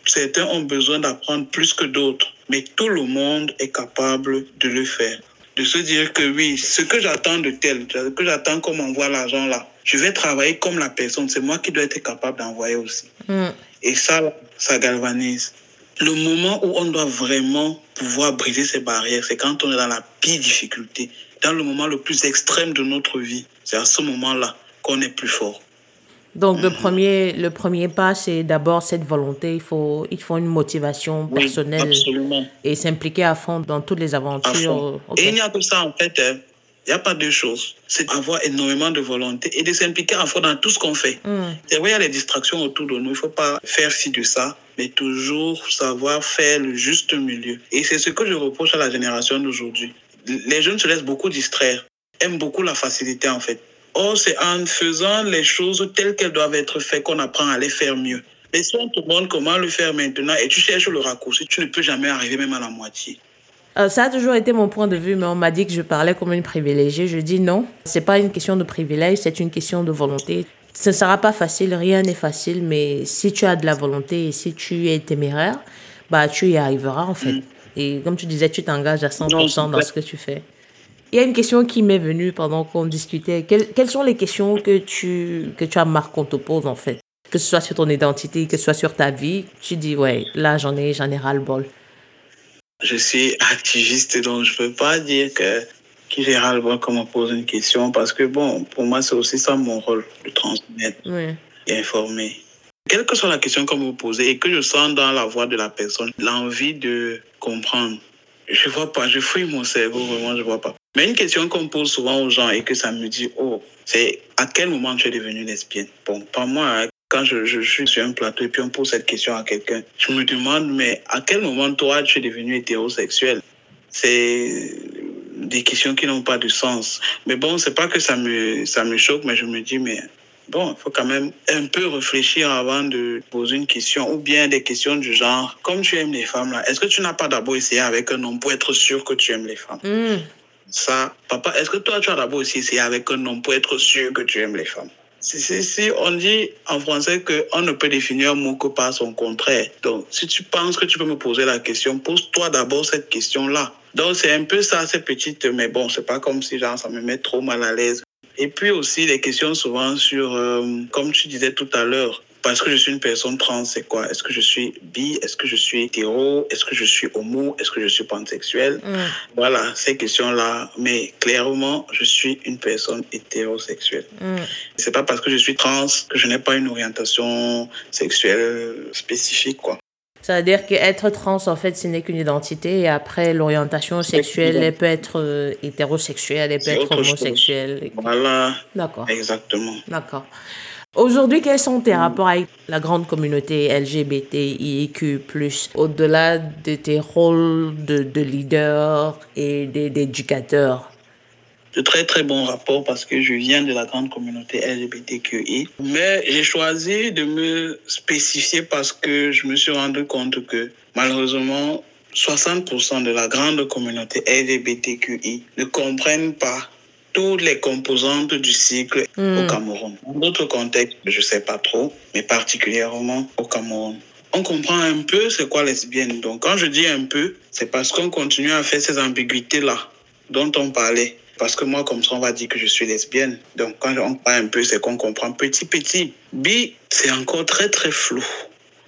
Certains ont besoin d'apprendre plus que d'autres, mais tout le monde est capable de le faire. De se dire que oui, ce que j'attends de tel, ce que j'attends comme envoie l'argent là, je vais travailler comme la personne. C'est moi qui dois être capable d'envoyer aussi. Mm. Et ça, ça galvanise. Le moment où on doit vraiment pouvoir briser ces barrières, c'est quand on est dans la pire difficulté, dans le moment le plus extrême de notre vie. C'est à ce moment-là qu'on est plus fort. Donc, le premier, le premier pas, c'est d'abord cette volonté. Il faut, il faut une motivation Oui, personnelle absolument. et s'impliquer à fond dans toutes les aventures. Et il n'y a que ça, en fait. Il n'y a pas deux choses. C'est avoir énormément de volonté et de s'impliquer à fond dans tout ce qu'on fait. Mm. C'est vrai, il y a les distractions autour de nous. Il ne faut pas faire ci de ça, mais toujours savoir faire le juste milieu. Et c'est ce que je reproche à la génération d'aujourd'hui. Les jeunes se laissent beaucoup distraire, aiment beaucoup la facilité en fait. Or, c'est en faisant les choses telles qu'elles doivent être faites qu'on apprend à les faire mieux. Mais si on te demande comment le faire maintenant et tu cherches le raccourci, tu ne peux jamais arriver même à la moitié. Euh, ça a toujours été mon point de vue, mais on m'a dit que je parlais comme une privilégiée. Je dis non, c'est pas une question de privilège, c'est une question de volonté. Ce ne sera pas facile, rien n'est facile, mais si tu as de la volonté et si tu es téméraire, bah tu y arriveras en fait. Et comme tu disais, tu t'engages à 100% dans ce que tu fais. Il y a une question qui m'est venue pendant qu'on discutait. Quelles, quelles sont les questions que tu, que tu as marre qu'on te pose en fait? Que ce soit sur ton identité, que ce soit sur ta vie, tu dis ouais, là j'en ai, j'en ai ras le bol. Je suis activiste, donc je ne peux pas dire que qui ras le bol quand on me pose une question, parce que bon, pour moi, c'est aussi ça mon rôle, de transmettre Oui. et informer. Quelle que soit la question qu'on me pose et que je sens dans la voix de la personne l'envie de comprendre, je vois pas, je fouille mon cerveau, vraiment, je vois pas. Mais une question qu'on pose souvent aux gens et que ça me dit, oh, c'est à quel moment tu es devenue lesbienne? Bon, pas moi, hein. Quand je, je suis sur un plateau et puis on pose cette question à quelqu'un, je me demande, mais à quel moment toi tu es devenu hétérosexuel? C'est des questions qui n'ont pas de sens. Mais bon, c'est pas que ça me, ça me choque, mais je me dis, mais bon, il faut quand même un peu réfléchir avant de poser une question, ou bien des questions du genre, comme tu aimes les femmes là, est-ce que tu n'as pas d'abord essayé avec un homme pour être sûr que tu aimes les femmes? Mm. ça, papa, est-ce que toi, tu as d'abord aussi essayé avec un homme pour être sûr que tu aimes les femmes? Si, on dit en français qu'on ne peut définir un mot que par son contraire. Donc, si tu penses que tu peux me poser la question, pose-toi d'abord cette question-là. Donc, c'est un peu ça, ces petites, mais bon, c'est pas comme si genre, ça me met trop mal à l'aise. Et puis aussi, les questions souvent sur, euh, comme tu disais tout à l'heure, parce que je suis une personne trans, c'est quoi? Est-ce que je suis bi? Est-ce que je suis hétéro? Est-ce que je suis homo? Est-ce que je suis pansexuel? Mm. Voilà, ces questions-là. Mais clairement, je suis une personne hétérosexuelle. Mm. C'est pas parce que je suis trans que je n'ai pas une orientation sexuelle spécifique, quoi. Ça veut dire qu'être trans, en fait, ce n'est qu'une identité. Et après, l'orientation sexuelle, elle peut être euh, hétérosexuelle, elle peut être chose. homosexuelle. Voilà, D'accord. exactement. D'accord. Aujourd'hui, quels sont tes rapports avec la grande communauté LGBTIQ+, au-delà de tes rôles de, de leader et d'éducateur de très très bons rapports parce que je viens de la grande communauté LGBTQI. Mais j'ai choisi de me spécifier parce que je me suis rendu compte que malheureusement, 60% de la grande communauté LGBTQI ne comprennent pas toutes les composantes du cycle Hmm. au Cameroun. Dans d'autres contextes, je ne sais pas trop, mais particulièrement au Cameroun. On comprend un peu c'est quoi lesbienne. Donc quand je dis un peu, c'est parce qu'on continue à faire ces ambiguïtés-là dont on parlait. Parce que moi, comme ça, on va dire que je suis lesbienne. Donc, quand on parle un peu, c'est qu'on comprend petit, petit. Bi, c'est encore très, très flou.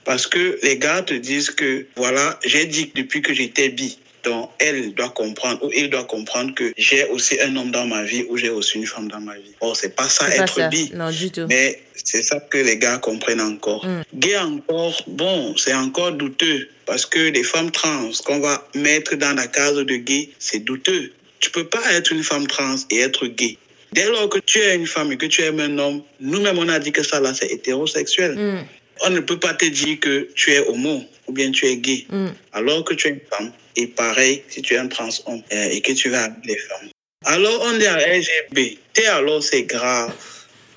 Parce que les gars te disent que, voilà, j'ai dit depuis que j'étais bi. Donc, elle doit comprendre, ou il doit comprendre que j'ai aussi un homme dans ma vie ou j'ai aussi une femme dans ma vie. Or, c'est pas ça pas être ça. bi. Non, du tout. Mais c'est ça que les gars comprennent encore. Mm. Gay encore, bon, c'est encore douteux. Parce que les femmes trans qu'on va mettre dans la case de gay, c'est douteux. Tu peux pas être une femme trans et être gay. Dès lors que tu es une femme et que tu aimes un homme, nous-mêmes, on a dit que ça, là, c'est hétérosexuel. Mm, On ne peut pas te dire que tu es homo ou bien tu es gay. mm. Alors que tu es une femme. Et pareil, si tu es un trans homme euh, et que tu vas avec les femmes. Alors, on est à LGBT, alors c'est grave.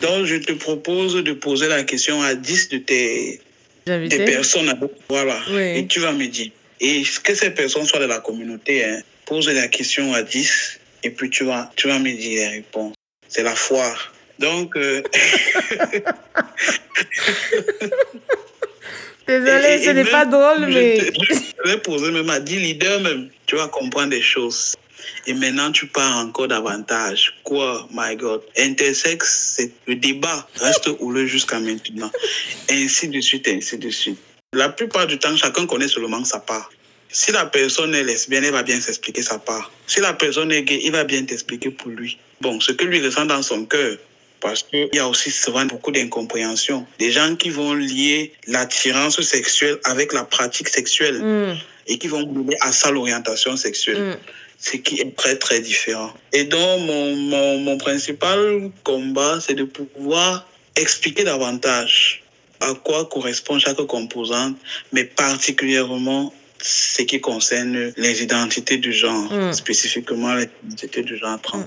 Donc, je te propose de poser la question à 10 de tes des personnes. Voilà. Oui. Et tu vas me dire. Et que ces personnes soient de la communauté, hein, pose la question à 10 et puis tu vas, tu vas me dire les réponses. C'est la foire. Donc, euh, Désolée, ce n'est pas drôle, mais... te- Je vais poser même à 10 leaders même. Tu vas comprendre des choses. Et maintenant, tu pars encore davantage. Quoi, my God? Intersexe, c'est le débat reste houleux jusqu'à maintenant. Ainsi de suite, ainsi de suite. La plupart du temps, chacun connaît seulement sa part. Si la personne est lesbienne, elle va bien s'expliquer sa part. Si la personne est gay, il va bien t'expliquer pour lui. Bon, ce que lui ressent dans son cœur. Parce qu'il y a aussi souvent beaucoup d'incompréhension. Des gens qui vont lier l'attirance sexuelle avec la pratique sexuelle Mm, et qui vont lier à ça l'orientation sexuelle mm. ce qui est très très différent. Et donc mon, mon, mon principal combat, c'est de pouvoir expliquer davantage à quoi correspond chaque composante, mais particulièrement ce qui concerne les identités du genre, Mm. spécifiquement les identités du genre trans.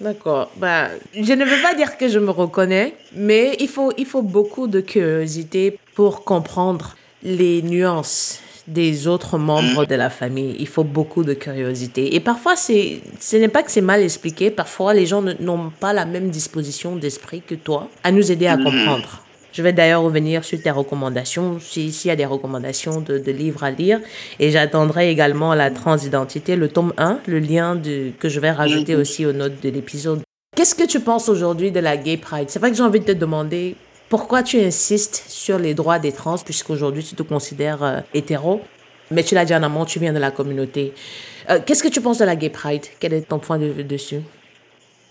D'accord. Bah, je ne veux pas dire que je me reconnais, mais il faut, il faut beaucoup de curiosité pour comprendre les nuances des autres membres de la famille. Il faut beaucoup de curiosité. Et parfois, c'est, ce n'est pas que c'est mal expliqué. Parfois, les gens n'ont pas la même disposition d'esprit que toi à nous aider à comprendre. Je vais d'ailleurs revenir sur tes recommandations, si- s'il y a des recommandations de, de livres à lire. Et j'attendrai également la transidentité, le tome 1, le lien de, que je vais rajouter Mhm. aussi aux notes de l'épisode. Qu'est-ce que tu penses aujourd'hui de la Gay Pride? C'est vrai que j'ai envie de te demander pourquoi tu insistes sur les droits des trans, puisqu'aujourd'hui tu te considères euh, hétéro? Mais tu l'as dit en amont, tu viens de la communauté. Euh, Qu'est-ce que tu penses de la Gay Pride? Quel est ton point de vue dessus?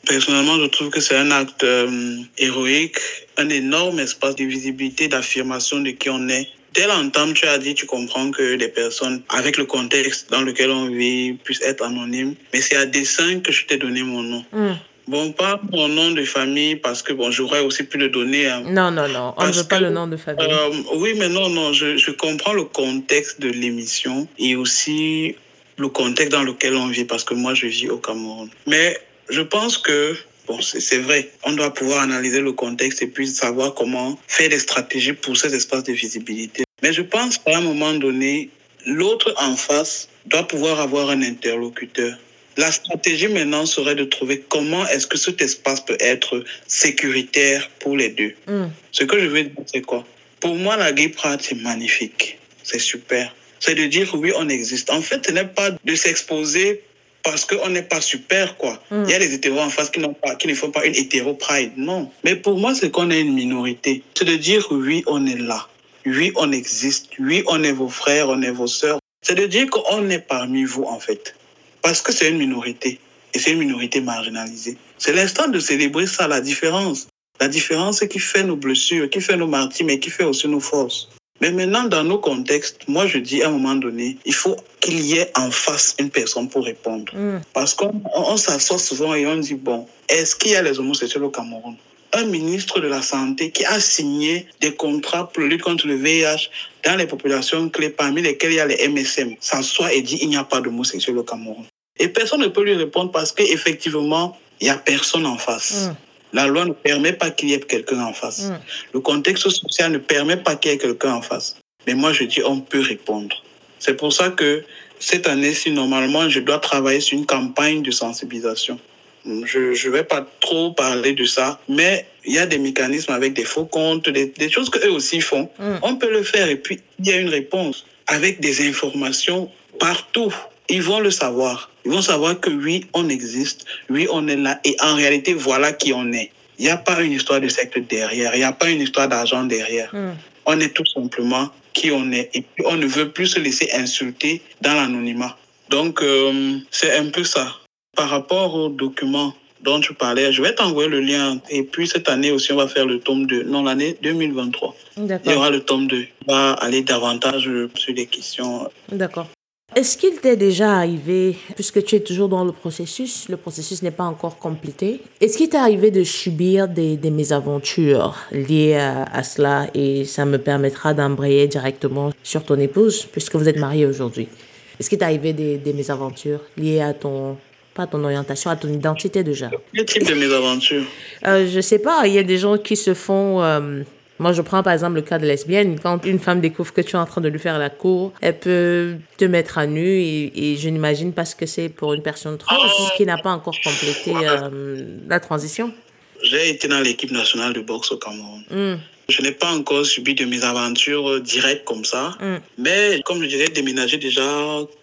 Personnellement, je trouve que c'est un acte euh, héroïque, un énorme espace de visibilité, d'affirmation de qui on est. Dès l'entame, tu as dit, tu comprends que les personnes, avec le contexte dans lequel on vit, puissent être anonymes. Mais c'est à dessein que je t'ai donné mon nom. Hmm. Bon, pas mon nom de famille, parce que bon, j'aurais aussi pu le donner. hein. Non, non, non, on ne veut pas que, le nom de famille. Euh, oui, mais non, non, je, je comprends le contexte de l'émission et aussi le contexte dans lequel on vit, parce que moi, je vis au Cameroun. Mais je pense que, bon, c'est vrai, on doit pouvoir analyser le contexte et puis savoir comment faire des stratégies pour ces espaces de visibilité. Mais je pense qu'à un moment donné, l'autre en face doit pouvoir avoir un interlocuteur. La stratégie maintenant serait de trouver comment est-ce que cet espace peut être sécuritaire pour les deux. Hmm. Ce que je veux dire, c'est quoi? Pour moi, la Gay Pride, c'est magnifique. C'est super. C'est de dire, oui, on existe. En fait, ce n'est pas de s'exposer parce qu'on n'est pas super, quoi. Il y a les hétéros en face qui, pas, qui ne font pas une hétéro-pride. Non. Mais pour moi, c'est qu'on est une minorité. C'est de dire, oui, on est là. Oui, on existe. Oui, on est vos frères, on est vos sœurs. C'est de dire qu'on est parmi vous, en fait. Parce que c'est une minorité. Et c'est une minorité marginalisée. C'est l'instant de célébrer ça, la différence. La différence qui fait nos blessures, qui fait nos martyrs, mais qui fait aussi nos forces. Mais maintenant, dans nos contextes, moi, je dis à un moment donné, il faut qu'il y ait en face une personne pour répondre. Mm. Parce qu'on on, s'assoit souvent et on dit, bon, est-ce qu'il y a les homosexuels au Cameroun? Un ministre de la Santé qui a signé des contrats pour lutter contre le VIH dans les populations clés, parmi lesquelles il y a les MSM, s'assoit et dit, il n'y a pas d'homosexuels au Cameroun. Et personne ne peut lui répondre parce qu'effectivement, il n'y a personne en face. Mm. La loi ne permet pas qu'il y ait quelqu'un en face. Mm. Le contexte social ne permet pas qu'il y ait quelqu'un en face. Mais moi, je dis, on peut répondre. C'est pour ça que cette année-ci, normalement, je dois travailler sur une campagne de sensibilisation. Je ne vais pas trop parler de ça, mais il y a des mécanismes avec des faux comptes, des, des choses qu'eux aussi font. Mm. On peut le faire et puis il y a une réponse avec des informations partout. Ils vont le savoir. Ils vont savoir que oui, on existe, oui, on est là. Et en réalité, voilà qui on est. Il n'y a pas une histoire de secte derrière, il n'y a pas une histoire d'argent derrière. Mm. On est tout simplement qui on est. Et puis, on ne veut plus se laisser insulter dans l'anonymat. Donc, euh, c'est un peu ça. Par rapport aux documents dont tu parlais, je vais t'envoyer le lien. Et puis, cette année aussi, on va faire le tome 2. Non, l'année 2023. Il y aura le tome 2. On va aller davantage sur les questions. D'accord. Est-ce qu'il t'est déjà arrivé, puisque tu es toujours dans le processus, le processus n'est pas encore complété, est-ce qu'il t'est arrivé de subir des, des mésaventures liées à, à cela et ça me permettra d'embrayer directement sur ton épouse, puisque vous êtes mariés aujourd'hui? Est-ce qu'il t'est arrivé des, des mésaventures liées à ton, pas à ton orientation, à ton identité déjà? Quel type de mésaventures? Euh, Je sais pas, il y a des gens qui se font... euh, moi, je prends par exemple le cas de lesbienne. Quand une femme découvre que tu es en train de lui faire la cour, elle peut te mettre à nu et, et je n'imagine pas ce que c'est pour une personne trans qui n'a pas encore complété euh, la transition. J'ai été dans l'équipe nationale de boxe au Cameroun. Mm, Je n'ai pas encore subi de mésaventures directes comme ça. mm, Mais comme je disais, déménagé déjà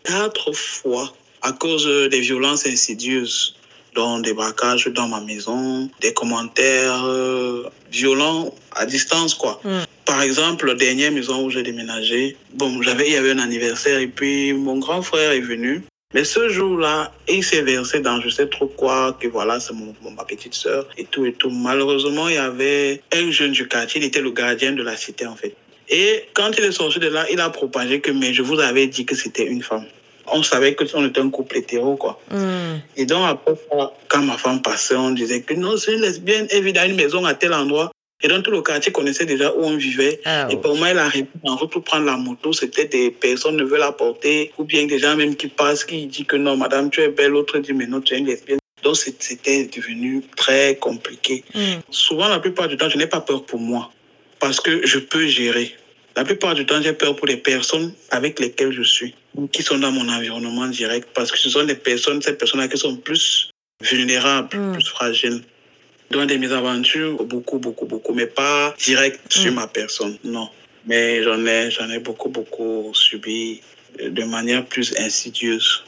quatre fois à cause des violences insidieuses, dont des braquages dans ma maison, des commentaires euh, violents à distance, quoi. Mm. Par exemple, la dernière maison où j'ai déménagé, bon, j'avais, il y avait un anniversaire et puis mon grand frère est venu. Mais ce jour-là, il s'est versé dans je sais trop quoi, que voilà, c'est mon, mon- ma petite sœur et tout et tout. Malheureusement, il y avait un jeune du quartier, il était le gardien de la cité en fait. Et quand il est sorti de là, il a propagé que, mais je vous avais dit que c'était une femme. On savait que on était un couple hétéro, quoi. mm. Et donc, après ça, quand ma femme passait, on disait que non, c'est une lesbienne, elle vit dans une maison à tel endroit. Et dans tout le quartier connaissait déjà où on vivait. Ah, Et pour moi, elle arrive en route pour prendre la moto. C'était des personnes ne veulent la porter. Ou bien des gens même qui passent, qui disent que non, madame, tu es belle. L'autre dit, mais non, tu es une lesbienne. Donc, c'était devenu très compliqué. Mm. Souvent, la plupart du temps, je n'ai pas peur pour moi. Parce que je peux gérer. La plupart du temps, j'ai peur pour les personnes avec lesquelles je suis, qui sont dans mon environnement direct, parce que ce sont des personnes, ces personnes-là qui sont plus vulnérables, Mm. plus fragiles. Dans des mésaventures, beaucoup, beaucoup, beaucoup, mais pas direct sur Mm. ma personne, non. Mais j'en ai, j'en ai beaucoup, beaucoup subi euh, de manière plus insidieuse.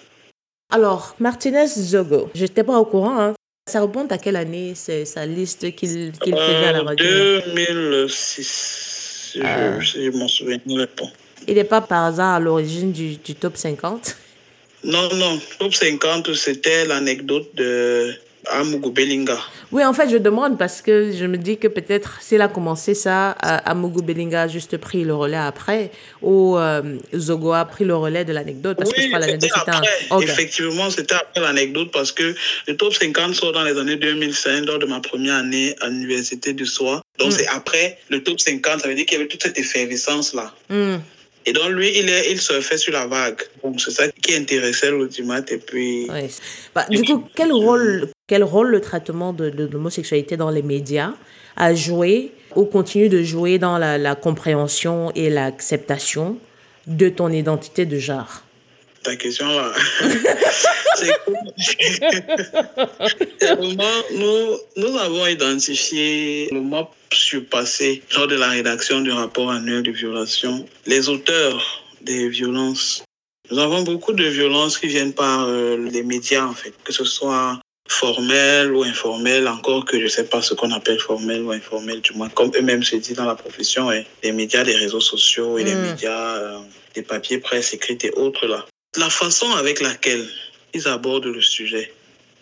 Alors, Martinez Zogo, je n'étais pas au courant. hein. Ça remonte à quelle année c'est sa liste qu'il qu'il faisait à la Euh, radio? 2006, je- si je m'en souviens pas. Il n'est pas par hasard à l'origine du, du top 50 Non, non. Top 50, c'était l'anecdote de Amugu Belinga. Oui, en fait, je demande parce que je me dis que peut-être s'il a commencé ça, à Amougou Belinga a juste pris le relais après, ou euh, Zogo a pris le relais de l'anecdote, parce que je crois que c'était l'anecdote c'était un... Effectivement, c'était après l'anecdote parce que le top 50 sort dans les années 2005, lors de ma première année à l'université de Soie. Donc, Mm. c'est après le top 50. Ça veut dire qu'il y avait toute cette effervescence-là. Hmm. Et donc, lui, il, est, il surfait sur la vague. Donc, c'est ça qui intéressait l'audimat. Et puis, Ouais. Bah, du coup, quel rôle, quel rôle le traitement de, de l'homosexualité dans les médias a joué ou continue de jouer dans la, la compréhension et l'acceptation de ton identité de genre? Ta question là. c'est vraiment, nous, nous avons identifié le mois surpassé lors de la rédaction du rapport annuel de violation les auteurs des violences Nous avons beaucoup de violences qui viennent par euh, les médias, en fait, que ce soit formel ou informel, encore que je ne sais pas ce qu'on appelle formel ou informel, du moins, comme eux-mêmes se disent dans la profession, et les médias, les réseaux sociaux et les Mm. médias, euh, des papiers, presse écrite et autres là. La façon avec laquelle ils abordent le sujet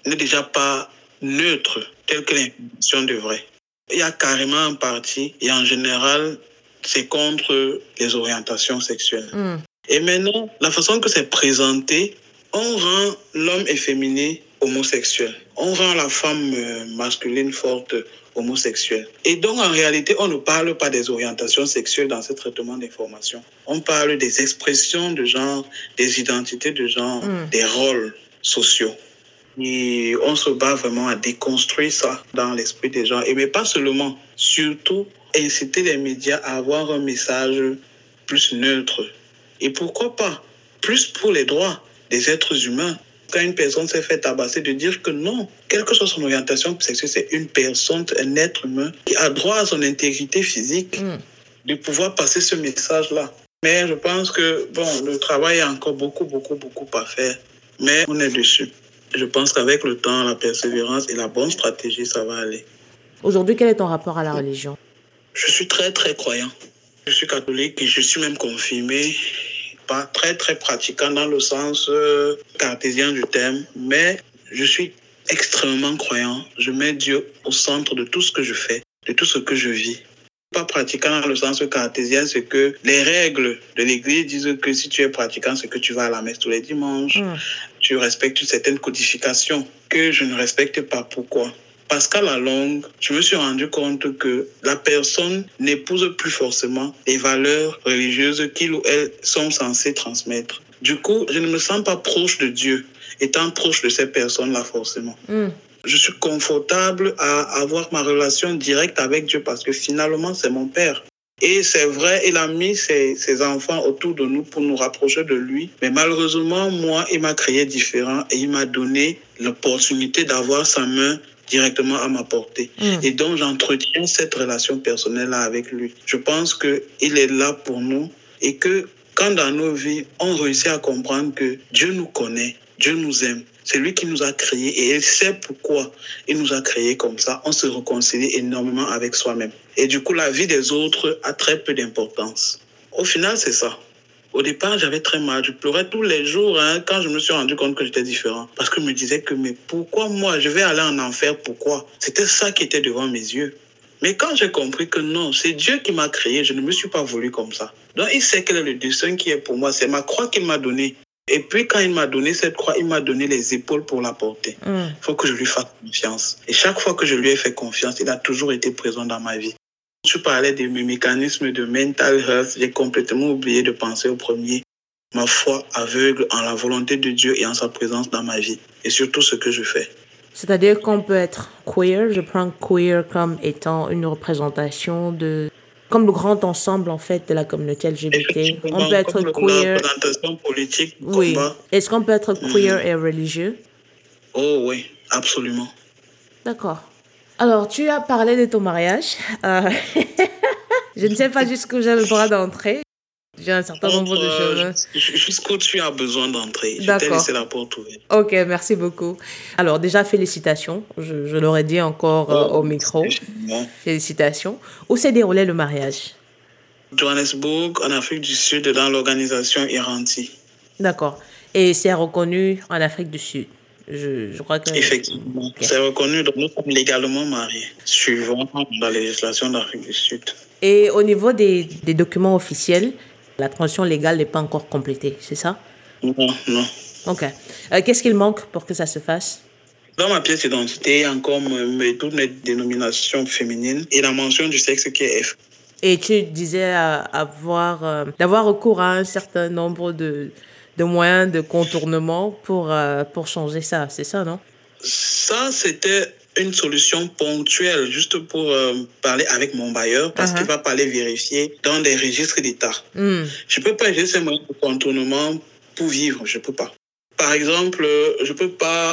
n'est déjà pas neutre, tel que l'information devrait. Il y a carrément un parti, et en général, c'est contre les orientations sexuelles. Hmm. Et maintenant, la façon que c'est présenté, on rend l'homme efféminé homosexuel. On rend la femme euh, masculine forte homosexuelle. Et donc, en réalité, on ne parle pas des orientations sexuelles dans ce traitement d'information. On parle des expressions de genre, des identités de genre, Mm. des rôles sociaux. Et on se bat vraiment à déconstruire ça dans l'esprit des gens. Et mais pas seulement, surtout inciter les médias à avoir un message plus neutre. Et pourquoi pas plus pour les droits des êtres humains. Quand une personne s'est fait tabasser, de dire que non, quelle que soit son orientation sexuelle, c'est une personne, un être humain qui a droit à son intégrité physique, Hmm. de pouvoir passer ce message-là. Mais je pense que, bon, le travail est encore beaucoup, beaucoup, beaucoup à faire. Mais on est dessus. Je pense qu'avec le temps, la persévérance et la bonne stratégie, ça va aller. Aujourd'hui, quel est ton rapport à la religion? Je suis très, très croyant. Je suis catholique et je suis même confirmé. Pas très, très pratiquant dans le sens euh, cartésien du terme, mais je suis extrêmement croyant. Je mets Dieu au centre de tout ce que je fais, de tout ce que je vis. Pas pratiquant dans le sens cartésien, c'est que les règles de l'Église disent que si tu es pratiquant, c'est que tu vas à la messe tous les dimanches, Hmm. tu respectes une certaine codification que je ne respecte pas. Pourquoi? Parce qu'à la longue, je me suis rendu compte que la personne n'épouse plus forcément les valeurs religieuses qu'il ou elle sont censées transmettre. Du coup, je ne me sens pas proche de Dieu, étant proche de ces personnes-là forcément. Hmm. Je suis confortable à avoir ma relation directe avec Dieu parce que finalement, c'est mon Père. Et c'est vrai, il a mis ses, ses enfants autour de nous pour nous rapprocher de lui. Mais malheureusement, moi, il m'a créé différent et il m'a donné l'opportunité d'avoir sa main directement à ma portée. Hmm. Et donc, j'entretiens cette relation personnelle-là avec lui. Je pense qu'il est là pour nous et que quand dans nos vies, on réussit à comprendre que Dieu nous connaît, Dieu nous aime, c'est lui qui nous a créés et il sait pourquoi il nous a créés comme ça, on se réconcilie énormément avec soi-même. Et du coup, la vie des autres a très peu d'importance. Au final, c'est ça. Au départ, j'avais très mal. Je pleurais tous les jours hein, quand je me suis rendu compte que j'étais différent. Parce que je me disais que, mais pourquoi moi Je vais aller en enfer, pourquoi? C'était ça qui était devant mes yeux. Mais quand j'ai compris que non, c'est Dieu qui m'a créé, je ne me suis pas voulu comme ça. Donc il sait quel est le destin qui est pour moi. C'est ma croix qu'il m'a donnée. Et puis quand il m'a donné cette croix, il m'a donné les épaules pour la porter. Il faut que je lui fasse confiance. Et chaque fois que je lui ai fait confiance, il a toujours été présent dans ma vie. Tu parlais de mes mécanismes de mental health. J'ai complètement oublié de penser au premier. Ma foi aveugle en la volonté de Dieu et en sa présence dans ma vie. Et surtout ce que je fais. C'est-à-dire qu'on peut être queer. Je prends queer comme étant une représentation de. comme le grand ensemble, en fait, de la communauté LGBT. On peut être queer. Représentation politique, Oui. Est-ce qu'on peut être queer et religieux? Oh oui, absolument. D'accord. Alors, tu as parlé de ton mariage. Euh, je ne sais pas jusqu'où j'ai le droit d'entrer. J'ai un certain nombre de euh, choses. j- Jusqu'où tu as besoin d'entrer. Je t'ai laissé la porte ouverte. Ok, merci beaucoup. Alors, déjà, félicitations. Je, je l'aurais dit encore euh, au micro. Félicitations. Où s'est déroulé le mariage? Johannesburg, en Afrique du Sud, dans l'organisation Iranti. D'accord. Et c'est reconnu en Afrique du Sud. Je, je crois que. Effectivement. C'est reconnu, donc nous sommes légalement mariés, suivant la législation d'Afrique du Sud. Et au niveau des, des documents officiels, la transition légale n'est pas encore complétée, c'est ça? Non, non. Ok. Euh, Qu'est-ce qu'il manque pour que ça se fasse? Dans ma pièce d'identité, il y a encore mes- toutes mes dénominations féminines et la mention du sexe qui est F. Et tu disais avoir, euh, d'avoir recours à un certain nombre de, de moyens de contournement pour, euh, pour changer ça, c'est ça, non? Ça, c'était une solution ponctuelle, juste pour euh, parler avec mon bailleur, parce Uh-huh. qu'il va pas aller vérifier dans des registres d'État. Hmm, Je peux pas utiliser ces moyens de contournement pour vivre, je peux pas. Par exemple, euh, je peux pas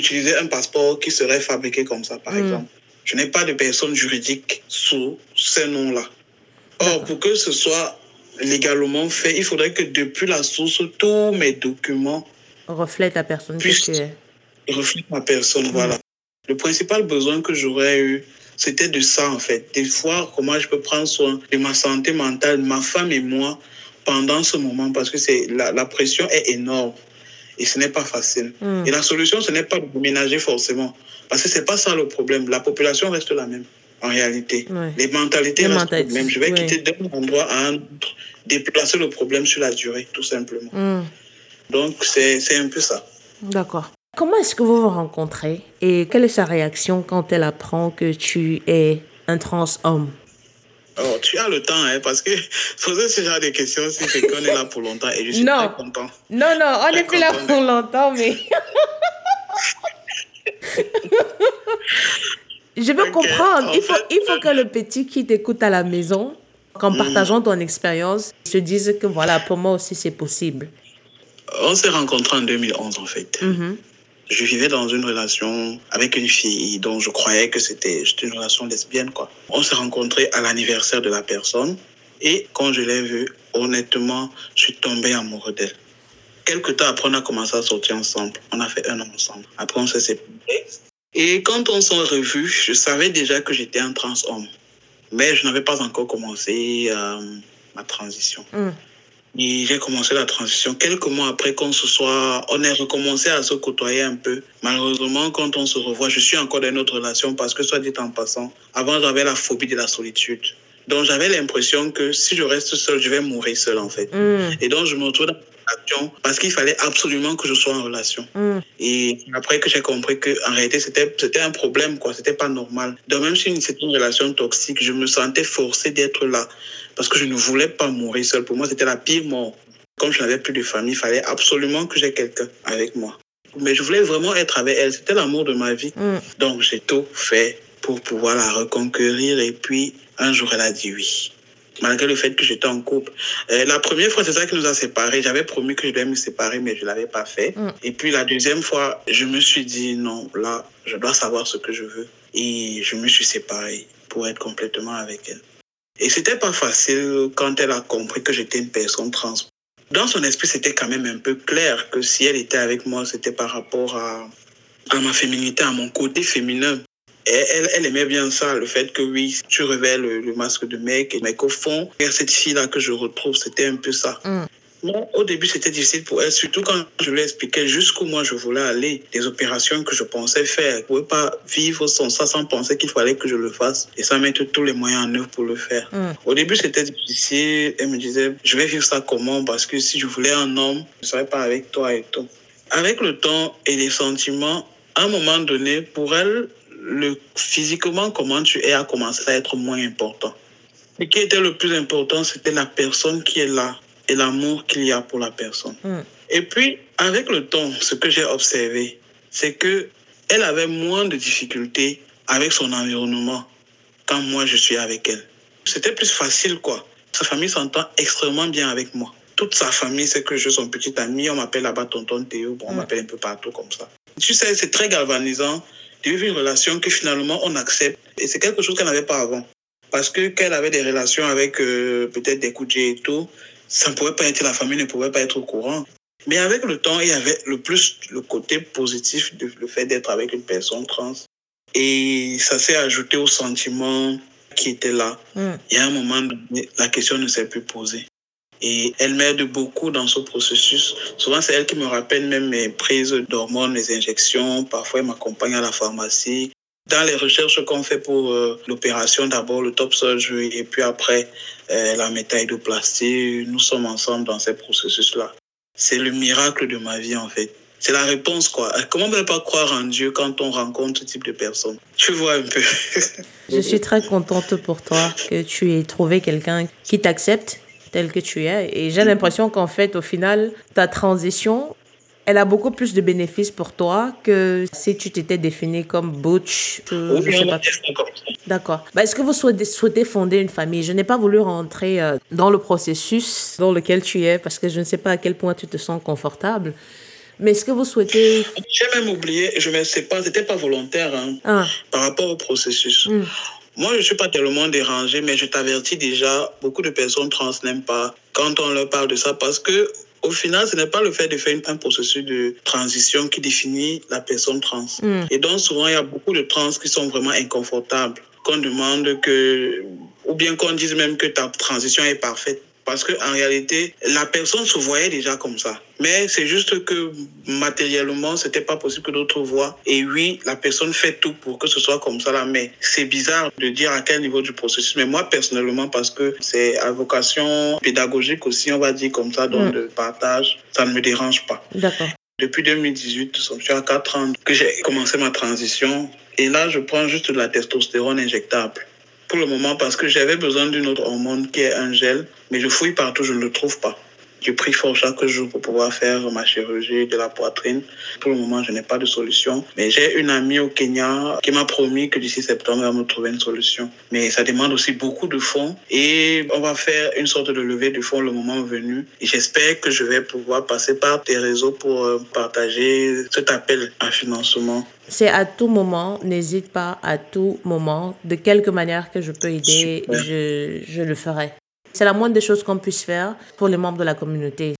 utiliser un passeport qui serait fabriqué comme ça, par Mm. exemple. Je n'ai pas de personne juridique sous ces noms-là. Or, pour que ce soit légalement fait, il faudrait que depuis la source, tous mes documents reflètent la personne que tu es. Reflètent ma personne, voilà. Le principal besoin que j'aurais eu, c'était de ça, en fait. Des fois, comment je peux prendre soin de ma santé mentale, ma femme et moi, pendant ce moment, parce que c'est la, la pression est énorme. Et ce n'est pas facile. Mm. Et la solution, ce n'est pas de déménager forcément. Parce que ce n'est pas ça le problème. La population reste la même, en réalité. Ouais. Les mentalités Les mentalités, mêmes. Je vais ouais. quitter d'un endroit à un autre, déplacer le problème sur la durée, tout simplement. Mm. Donc, c'est un peu ça. D'accord. Comment est-ce que vous vous rencontrez et quelle est sa réaction quand elle apprend que tu es un trans homme Oh, tu as le temps, hein, parce que poser ce genre de questions, si c'est qu'on est là pour longtemps, et je suis Non. très content. Non, non, on n'est plus là pour longtemps, mais. Je veux comprendre. en Il faut, il faut que le petit qui t'écoute à la maison, qu'en Mm. partageant ton expérience, se dise que voilà, pour moi aussi c'est possible. On s'est rencontrés en 2011, en fait. Mhm. Je vivais dans une relation avec une fille dont je croyais que c'était une relation lesbienne, quoi. On s'est rencontrés à l'anniversaire de la personne. Et quand je l'ai vue, honnêtement, je suis tombé amoureux d'elle. Quelque temps après, on a commencé à sortir ensemble. On a fait un an ensemble. Après, on s'est séparés. Et quand on s'est revus, je savais déjà que j'étais un trans homme. Mais je n'avais pas encore commencé euh, ma transition. Mm. Et j'ai commencé la transition. Quelques mois après qu'on se soit, on est recommencé à se côtoyer un peu. Malheureusement, quand on se revoit, je suis encore dans une autre relation parce que, soit dit en passant, avant j'avais la phobie de la solitude. Donc j'avais l'impression que si je reste seul, je vais mourir seul en fait. Mm. Et donc je me retrouve dans parce qu'il fallait absolument que je sois en relation. Mm. Et après que j'ai compris que en réalité c'était c'était un problème quoi, c'était pas normal. Donc même si c'était une relation toxique, je me sentais forcé d'être là parce que je ne voulais pas mourir seul. Pour moi, c'était la pire mort. Comme je n'avais plus de famille, il fallait absolument que j'ai quelqu'un avec moi. Mais je voulais vraiment être avec elle. C'était l'amour de ma vie. Mm. Donc j'ai tout fait pour pouvoir la reconquérir. Et puis un jour, elle a dit oui. Malgré le fait que j'étais en couple. Euh, la première fois, c'est ça qui nous a séparés. J'avais promis que je devais me séparer, mais je ne l'avais pas fait. Mm. Et puis la deuxième fois, je me suis dit non, là, je dois savoir ce que je veux. Et je me suis séparé pour être complètement avec elle. Et c'était pas facile quand elle a compris que j'étais une personne trans. Dans son esprit, c'était quand même un peu clair que si elle était avec moi, c'était par rapport à, à ma féminité, à mon côté féminin. Elle, elle aimait bien ça, le fait que oui, tu révèles le, le masque de mec, mais qu'au fond, cette fille-là que je retrouve, c'était un peu ça. Mm. Au début, c'était difficile pour elle, surtout quand je lui expliquais jusqu'où moi je voulais aller, des opérations que je pensais faire. Je ne pouvais pas vivre sans ça, sans penser qu'il fallait que je le fasse et sans mettre tous les moyens en œuvre pour le faire. Mm. Au début, c'était difficile. Elle me disait, je vais vivre ça comment? Parce que si je voulais un homme, je ne serais pas avec toi et tout. Avec le temps et les sentiments, à un moment donné, pour elle, le, physiquement, comment tu es a commencé à être moins important. Ce qui était le plus important, c'était la personne qui est là et l'amour qu'il y a pour la personne. Mm. Et puis, avec le temps, ce que j'ai observé, c'est que elle avait moins de difficultés avec son environnement quand moi je suis avec elle. C'était plus facile, quoi. Sa famille s'entend extrêmement bien avec moi. Toute sa famille sait que je suis son petit ami. On m'appelle là-bas tonton Théo. Bon, on Mm. m'appelle un peu partout comme ça. Tu sais, c'est très galvanisant de vivre une relation que finalement on accepte. Et c'est quelque chose qu'elle n'avait pas avant. Parce que qu'elle avait des relations avec euh, peut-être des coups et tout, ça ne pouvait pas être, la famille ne pouvait pas être au courant. Mais avec le temps, il y avait le plus le côté positif de le fait d'être avec une personne trans. Et ça s'est ajouté au sentiment qui était là. Mm. Et à un moment donné, la question ne s'est plus posée. Et elle m'aide beaucoup dans ce processus. Souvent, c'est elle qui me rappelle même mes prises d'hormones, mes injections. Parfois, elle m'accompagne à la pharmacie. Dans les recherches qu'on fait pour euh, l'opération, d'abord le top surgery et puis après euh, la métaïdoplastie, nous sommes ensemble dans ces processus-là. C'est le miracle de ma vie, en fait. C'est la réponse, quoi. Comment ne pas croire en Dieu quand on rencontre ce type de personnes? Tu vois un peu. Je suis très contente pour toi que tu aies trouvé quelqu'un qui t'accepte tel que tu es. Et j'ai l'impression qu'en fait, au final, ta transition, elle a beaucoup plus de bénéfices pour toi que si tu t'étais défini comme butch. euh, je sais pas. D'accord. Bah, Est-ce que vous souhaitez, souhaitez fonder une famille? Je n'ai pas voulu rentrer euh, dans le processus dans lequel tu es parce que je ne sais pas à quel point tu te sens confortable. Mais est-ce que vous souhaitez... J'ai même oublié, je ne sais pas, c'était pas volontaire hein, Ah, par rapport au processus. hmm, Moi, je ne suis pas tellement dérangée, mais je t'avertis déjà, beaucoup de personnes trans n'aiment pas quand on leur parle de ça parce que, au final, ce n'est pas le fait de faire un processus de transition qui définit la personne trans. hmm. Et donc, souvent, il y a beaucoup de trans qui sont vraiment inconfortables, qu'on demande que, ou bien qu'on dise même que ta transition est parfaite. Parce qu'en réalité, la personne se voyait déjà comme ça. Mais c'est juste que matériellement, c'était pas possible que d'autres voient. Et oui, la personne fait tout pour que ce soit comme ça là. Mais c'est bizarre de dire à quel niveau du processus. Mais moi, personnellement, parce que c'est à vocation pédagogique aussi, on va dire comme ça, donc Mm. de partage, ça ne me dérange pas. D'accord. Depuis 2018, je suis à 4 ans que j'ai commencé ma transition. Et là, je prends juste de la testostérone injectable. Le moment, parce que j'avais besoin d'une autre hormone qui est un gel, mais je fouille partout, je ne le trouve pas. Je prie fort chaque jour pour pouvoir faire ma chirurgie de la poitrine. Pour le moment, je n'ai pas de solution. Mais j'ai une amie au Kenya qui m'a promis que d'ici septembre, elle va me trouver une solution. Mais ça demande aussi beaucoup de fonds. Et on va faire une sorte de levée de fonds le moment venu. Et j'espère que je vais pouvoir passer par tes réseaux pour euh, partager cet appel à financement. C'est à tout moment, n'hésite pas à tout moment, de quelque manière que je peux aider, Super. je, je le ferai. C'est la moindre des choses qu'on puisse faire pour les membres de la communauté.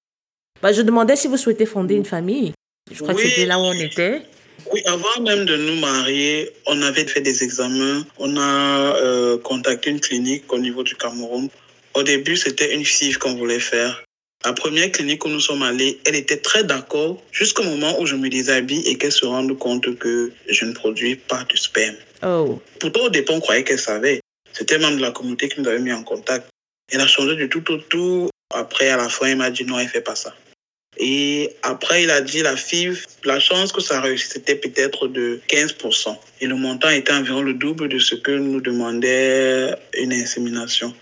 Bah, je demandais si vous souhaitez fonder une famille. Je crois que c'était là où on était. Oui, avant même de nous marier, on avait fait des examens. On a euh, contacté une clinique au niveau du Cameroun. Au début, c'était une FIV qu'on voulait faire. La première clinique où nous sommes allés, elle était très d'accord jusqu'au moment où je me déshabille et qu'elle se rende compte que je ne produis pas de sperme. Oh, Pourtant, au départ, on croyait qu'elle savait. C'était même de la communauté qui nous avait mis en contact. Elle a changé du tout au tout. Après, à la fin, il m'a dit non, elle fait pas ça. Et après, il a dit la FIV, la chance que ça réussisse, c'était peut-être de 15%. Et le montant était environ le double de ce que nous demandait une insémination.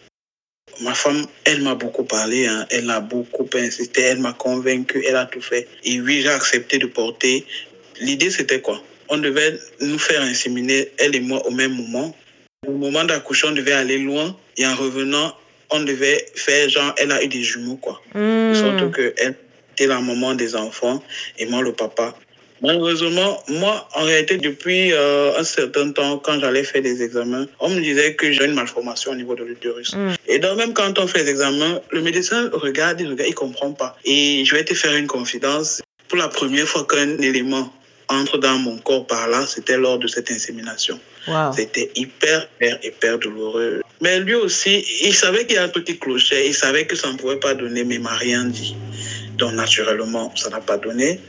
Ma femme, elle m'a beaucoup parlé, hein. elle a beaucoup insisté, elle m'a convaincu, elle a tout fait. Et oui, j'ai accepté de porter. L'idée, c'était quoi? On devait nous faire inséminer, elle et moi, au même moment. Au moment d'accoucher, on devait aller loin. Et en revenant, on devait faire genre, elle a eu des jumeaux, quoi. Hmm. Surtout qu'elle était la maman des enfants et moi le papa. Malheureusement, moi, en réalité, depuis euh, un certain temps, quand j'allais faire des examens, on me disait que j'ai une malformation au niveau de l'utérus. Mm. Et donc, même quand on fait les examens, le médecin regarde, il regarde, il comprend pas. Et je vais te faire une confidence. Pour la première fois qu'un élément entre dans mon corps par là, c'était lors de cette insémination. C'était hyper, hyper, hyper douloureux. Mais lui aussi, il savait qu'il y a un petit clocher. Il savait que ça ne pouvait pas donner, mais il m'a rien dit. Donc, naturellement, ça n'a pas donné.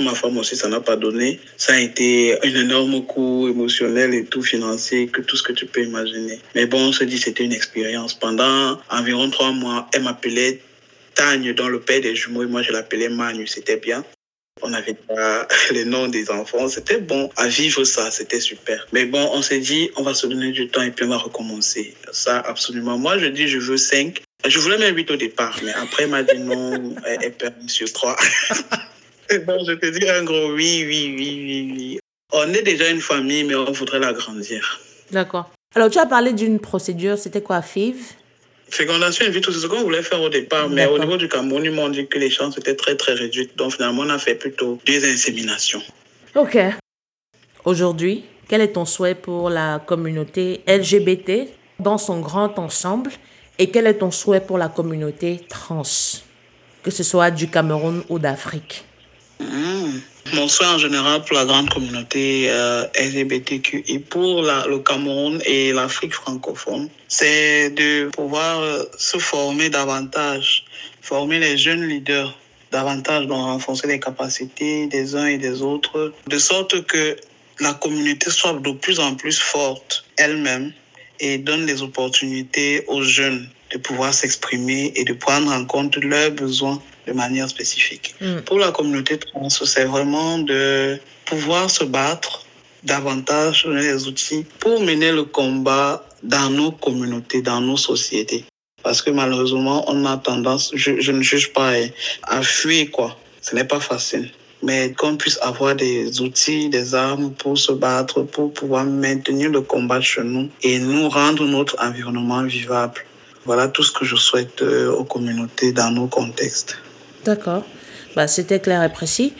Ma femme aussi, ça n'a pas donné. Ça a été un énorme coup émotionnel et tout financier, que tout ce que tu peux imaginer. Mais bon, on se dit c'était une expérience. Pendant environ trois mois, elle m'appelait Tagne, dans le père des jumeaux, et moi je l'appelais Manu. C'était bien. On avait pas les noms des enfants. C'était bon. À vivre ça, c'était super. Mais bon, on s'est dit, on va se donner du temps et puis on va recommencer. Ça, absolument. Moi, je dis, je veux cinq. Je voulais même huit au départ, mais après, elle m'a dit non, elle permis sur trois. Et bon, je te dis un gros oui, oui, oui, oui, oui. On est déjà une famille, mais on voudrait l'agrandir. D'accord. Alors, tu as parlé d'une procédure, c'était quoi, FIV Fécondation in vitro, c'est ce qu'on voulait faire au départ, mais au niveau du Cameroun, ils m'ont dit que les chances étaient très, très réduites. Donc finalement, on a fait plutôt deux inséminations. Ok. Aujourd'hui, quel est ton souhait pour la communauté LGBT dans son grand ensemble? Et quel est ton souhait pour la communauté trans, que ce soit du Cameroun ou d'Afrique Hmm. Mon souhait en général pour la grande communauté euh, LGBTQI, pour la- le Cameroun et l'Afrique francophone, c'est de pouvoir euh, se former davantage, former les jeunes leaders davantage, donc renforcer les capacités des uns et des autres, de sorte que la communauté soit de plus en plus forte elle-même et donne des opportunités aux jeunes de pouvoir s'exprimer et de prendre en compte leurs besoins de manière spécifique. Mm. Pour la communauté trans, c'est vraiment de pouvoir se battre davantage, donner les outils pour mener le combat dans nos communautés, dans nos sociétés. Parce que malheureusement, on a tendance, je, je ne juge pas, hein, à fuir, quoi. Ce n'est pas facile. Mais qu'on puisse avoir des outils, des armes pour se battre, pour pouvoir maintenir le combat chez nous et nous rendre notre environnement vivable. Voilà tout ce que je souhaite euh, aux communautés dans nos contextes. D'accord. Bah, C'était clair et précis.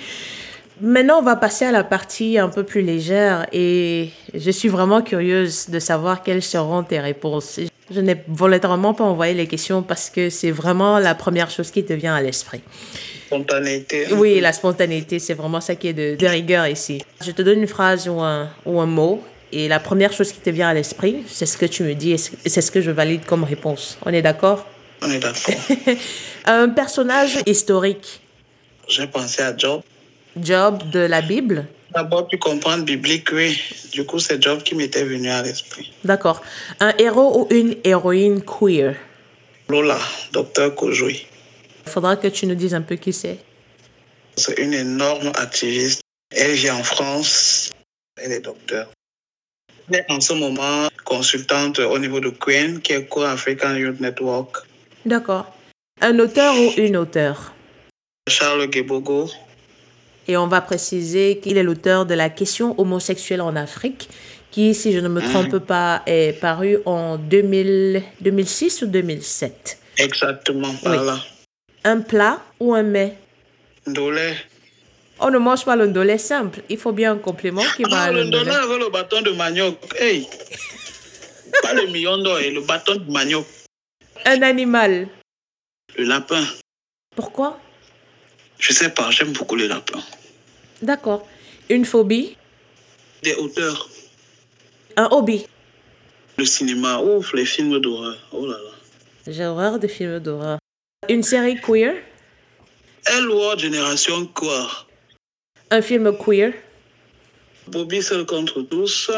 Maintenant, on va passer à la partie un peu plus légère et je suis vraiment curieuse de savoir quelles seront tes réponses. Je n'ai volontairement pas envoyé les questions parce que c'est vraiment la première chose qui te vient à l'esprit. Spontanéité. Oui, la spontanéité, c'est vraiment ça qui est de, de, rigueur ici. Je te donne une phrase ou un, ou un mot et la première chose qui te vient à l'esprit, c'est ce que tu me dis et c'est ce que je valide comme réponse. On est d'accord? On est d'accord. un personnage historique. J'ai pensé à Job. Job de la Bible D'abord, tu comprends biblique, oui. Du coup, c'est Job qui m'était venu à l'esprit. D'accord. Un héros ou une héroïne queer? Lola, docteur Kojoui. Il faudra que tu nous dises un peu qui c'est. C'est une énorme activiste. Elle vit en France. Elle est docteur. Elle est en ce moment consultante au niveau de Queen, qui est Core African Youth Network. D'accord. Un auteur ou une auteure? Charles Guébogo. Et on va préciser qu'il est l'auteur de la question homosexuelle en Afrique, qui, si je ne me trompe pas, est paru en 2000, 2006 ou 2007. Exactement, par là. Un plat ou un mets? Ndolé. On ne mange pas le ndolé simple. Il faut bien un complément qui va Ah, le ndolé. avec le bâton de manioc. Hey! Pas le million d'or et le bâton de manioc. Un animal. Le lapin. Pourquoi? Je sais pas, j'aime beaucoup les lapins. D'accord. Une phobie? Des auteurs. Un hobby? Le cinéma, ouf, les films d'horreur. Oh là là. J'ai horreur de films d'horreur. Une série queer? Elle World Génération quoi Un film queer? Bobby seul contre tous.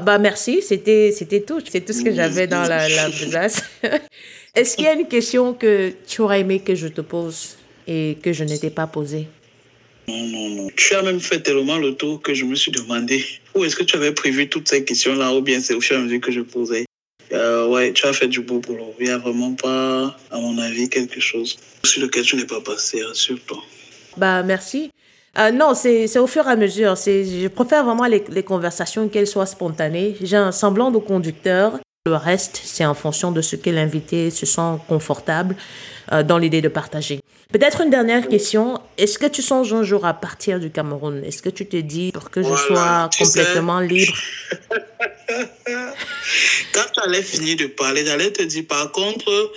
Bah merci, c'était c'était tout, c'est tout ce que j'avais dans la, la besace. Est-ce qu'il y a une question que tu aurais aimé que je te pose et que je ne t'ai pas posée? Non, non, non. Tu as même fait tellement le tour que je me suis demandé où est-ce que tu avais prévu toutes ces questions-là ou bien c'est au fur et à mesure que je posais? Euh, ouais, tu as fait du beau boulot. Il n'y a vraiment pas, à mon avis, quelque chose sur lequel tu n'es pas passé, rassure-toi. Bah merci. Euh, non, c'est au fur et à mesure. Je préfère vraiment les, les conversations qu'elles soient spontanées. J'ai un semblant de conducteur. Le reste, c'est en fonction de ce que l'invité se sent confortable euh, dans l'idée de partager. Peut-être une dernière question. Est-ce que tu songes un jour à partir du Cameroun? Est-ce que tu te dis pour que je sois sais. complètement libre? Quand tu allais finir de parler, j'allais te dire par contre,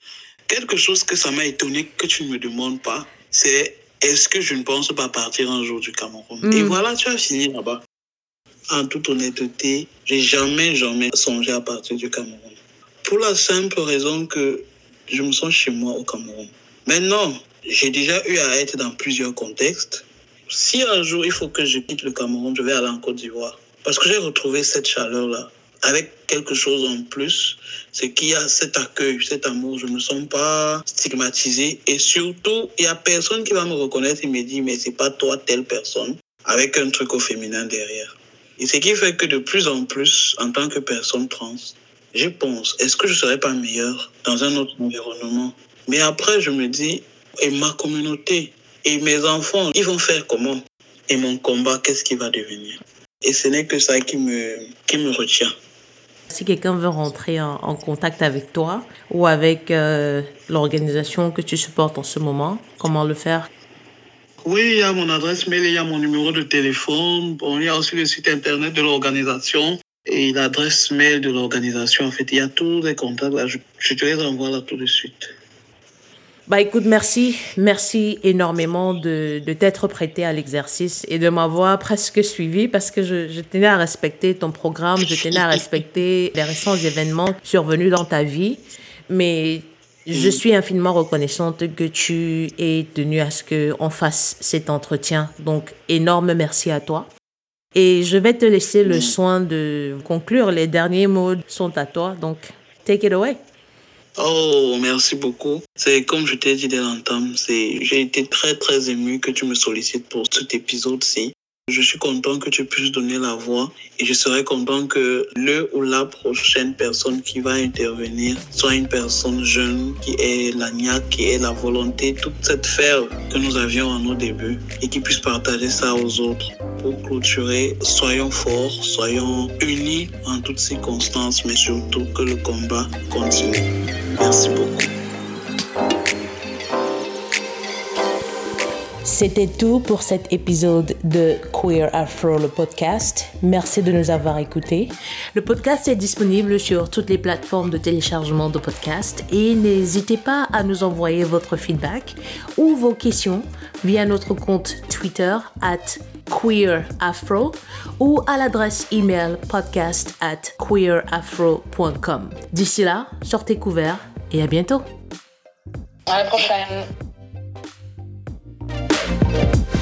quelque chose que ça m'a étonné que tu ne me demandes pas, c'est est-ce que je ne pense pas partir un jour du Cameroun Mm. Et voilà, tu as fini là-bas. En toute honnêteté, j'ai jamais, jamais songé à partir du Cameroun. Pour la simple raison que je me sens chez moi au Cameroun. Maintenant, j'ai déjà eu à être dans plusieurs contextes. Si un jour il faut que je quitte le Cameroun, je vais aller en Côte d'Ivoire. Parce que j'ai retrouvé cette chaleur-là. Avec quelque chose en plus, c'est qu'il y a cet accueil, cet amour. Je ne me sens pas stigmatisé. Et surtout, il n'y a personne qui va me reconnaître et me dire, mais c'est pas toi telle personne, avec un truc au féminin derrière. Et ce qui fait que de plus en plus, en tant que personne trans, je pense, est-ce que je serais pas meilleur dans un autre environnement? Mais après, je me dis, et ma communauté, et mes enfants, ils vont faire comment? Et mon combat, qu'est-ce qui va devenir? Et ce n'est que ça qui me, qui me retient. Si quelqu'un veut rentrer en, contact avec toi ou avec euh, l'organisation que tu supportes en ce moment, comment le faire? Oui, il y a mon adresse mail, il y a mon numéro de téléphone. Il y a aussi le site internet de l'organisation et l'adresse mail de l'organisation. En fait, il y a tous les contacts. Je, je te les envoie là tout de suite. Bah écoute, merci, merci énormément de, de t'être prêté à l'exercice et de m'avoir presque suivi parce que je, je tenais à respecter ton programme, je tenais à respecter les récents événements survenus dans ta vie, mais je suis infiniment reconnaissante que tu aies tenu à ce qu'on fasse cet entretien. Donc, énorme merci à toi. Et je vais te laisser le soin de conclure. Les derniers mots sont à toi. Donc, take it away. Oh, merci beaucoup. C'est comme je t'ai dit dès l'entame, c'est, j'ai été très très ému que tu me sollicites pour cet épisode-ci. Je suis content que tu puisses donner la voix et je serais content que le ou la prochaine personne qui va intervenir soit une personne jeune qui ait la qui ait la volonté, toute cette ferve que nous avions à nos débuts et qui puisse partager ça aux autres. Pour clôturer, soyons forts, soyons unis en toutes circonstances, mais surtout que le combat continue. Merci beaucoup. C'était tout pour cet épisode de Queer Afro, le podcast. Merci de nous avoir écoutés. Le podcast est disponible sur toutes les plateformes de téléchargement de podcasts et n'hésitez pas à nous envoyer votre feedback ou vos questions via notre compte Twitter at queerafro ou à l'adresse email podcast at queerafro.com. D'ici là, sortez couverts et à bientôt. À la prochaine. Thank you.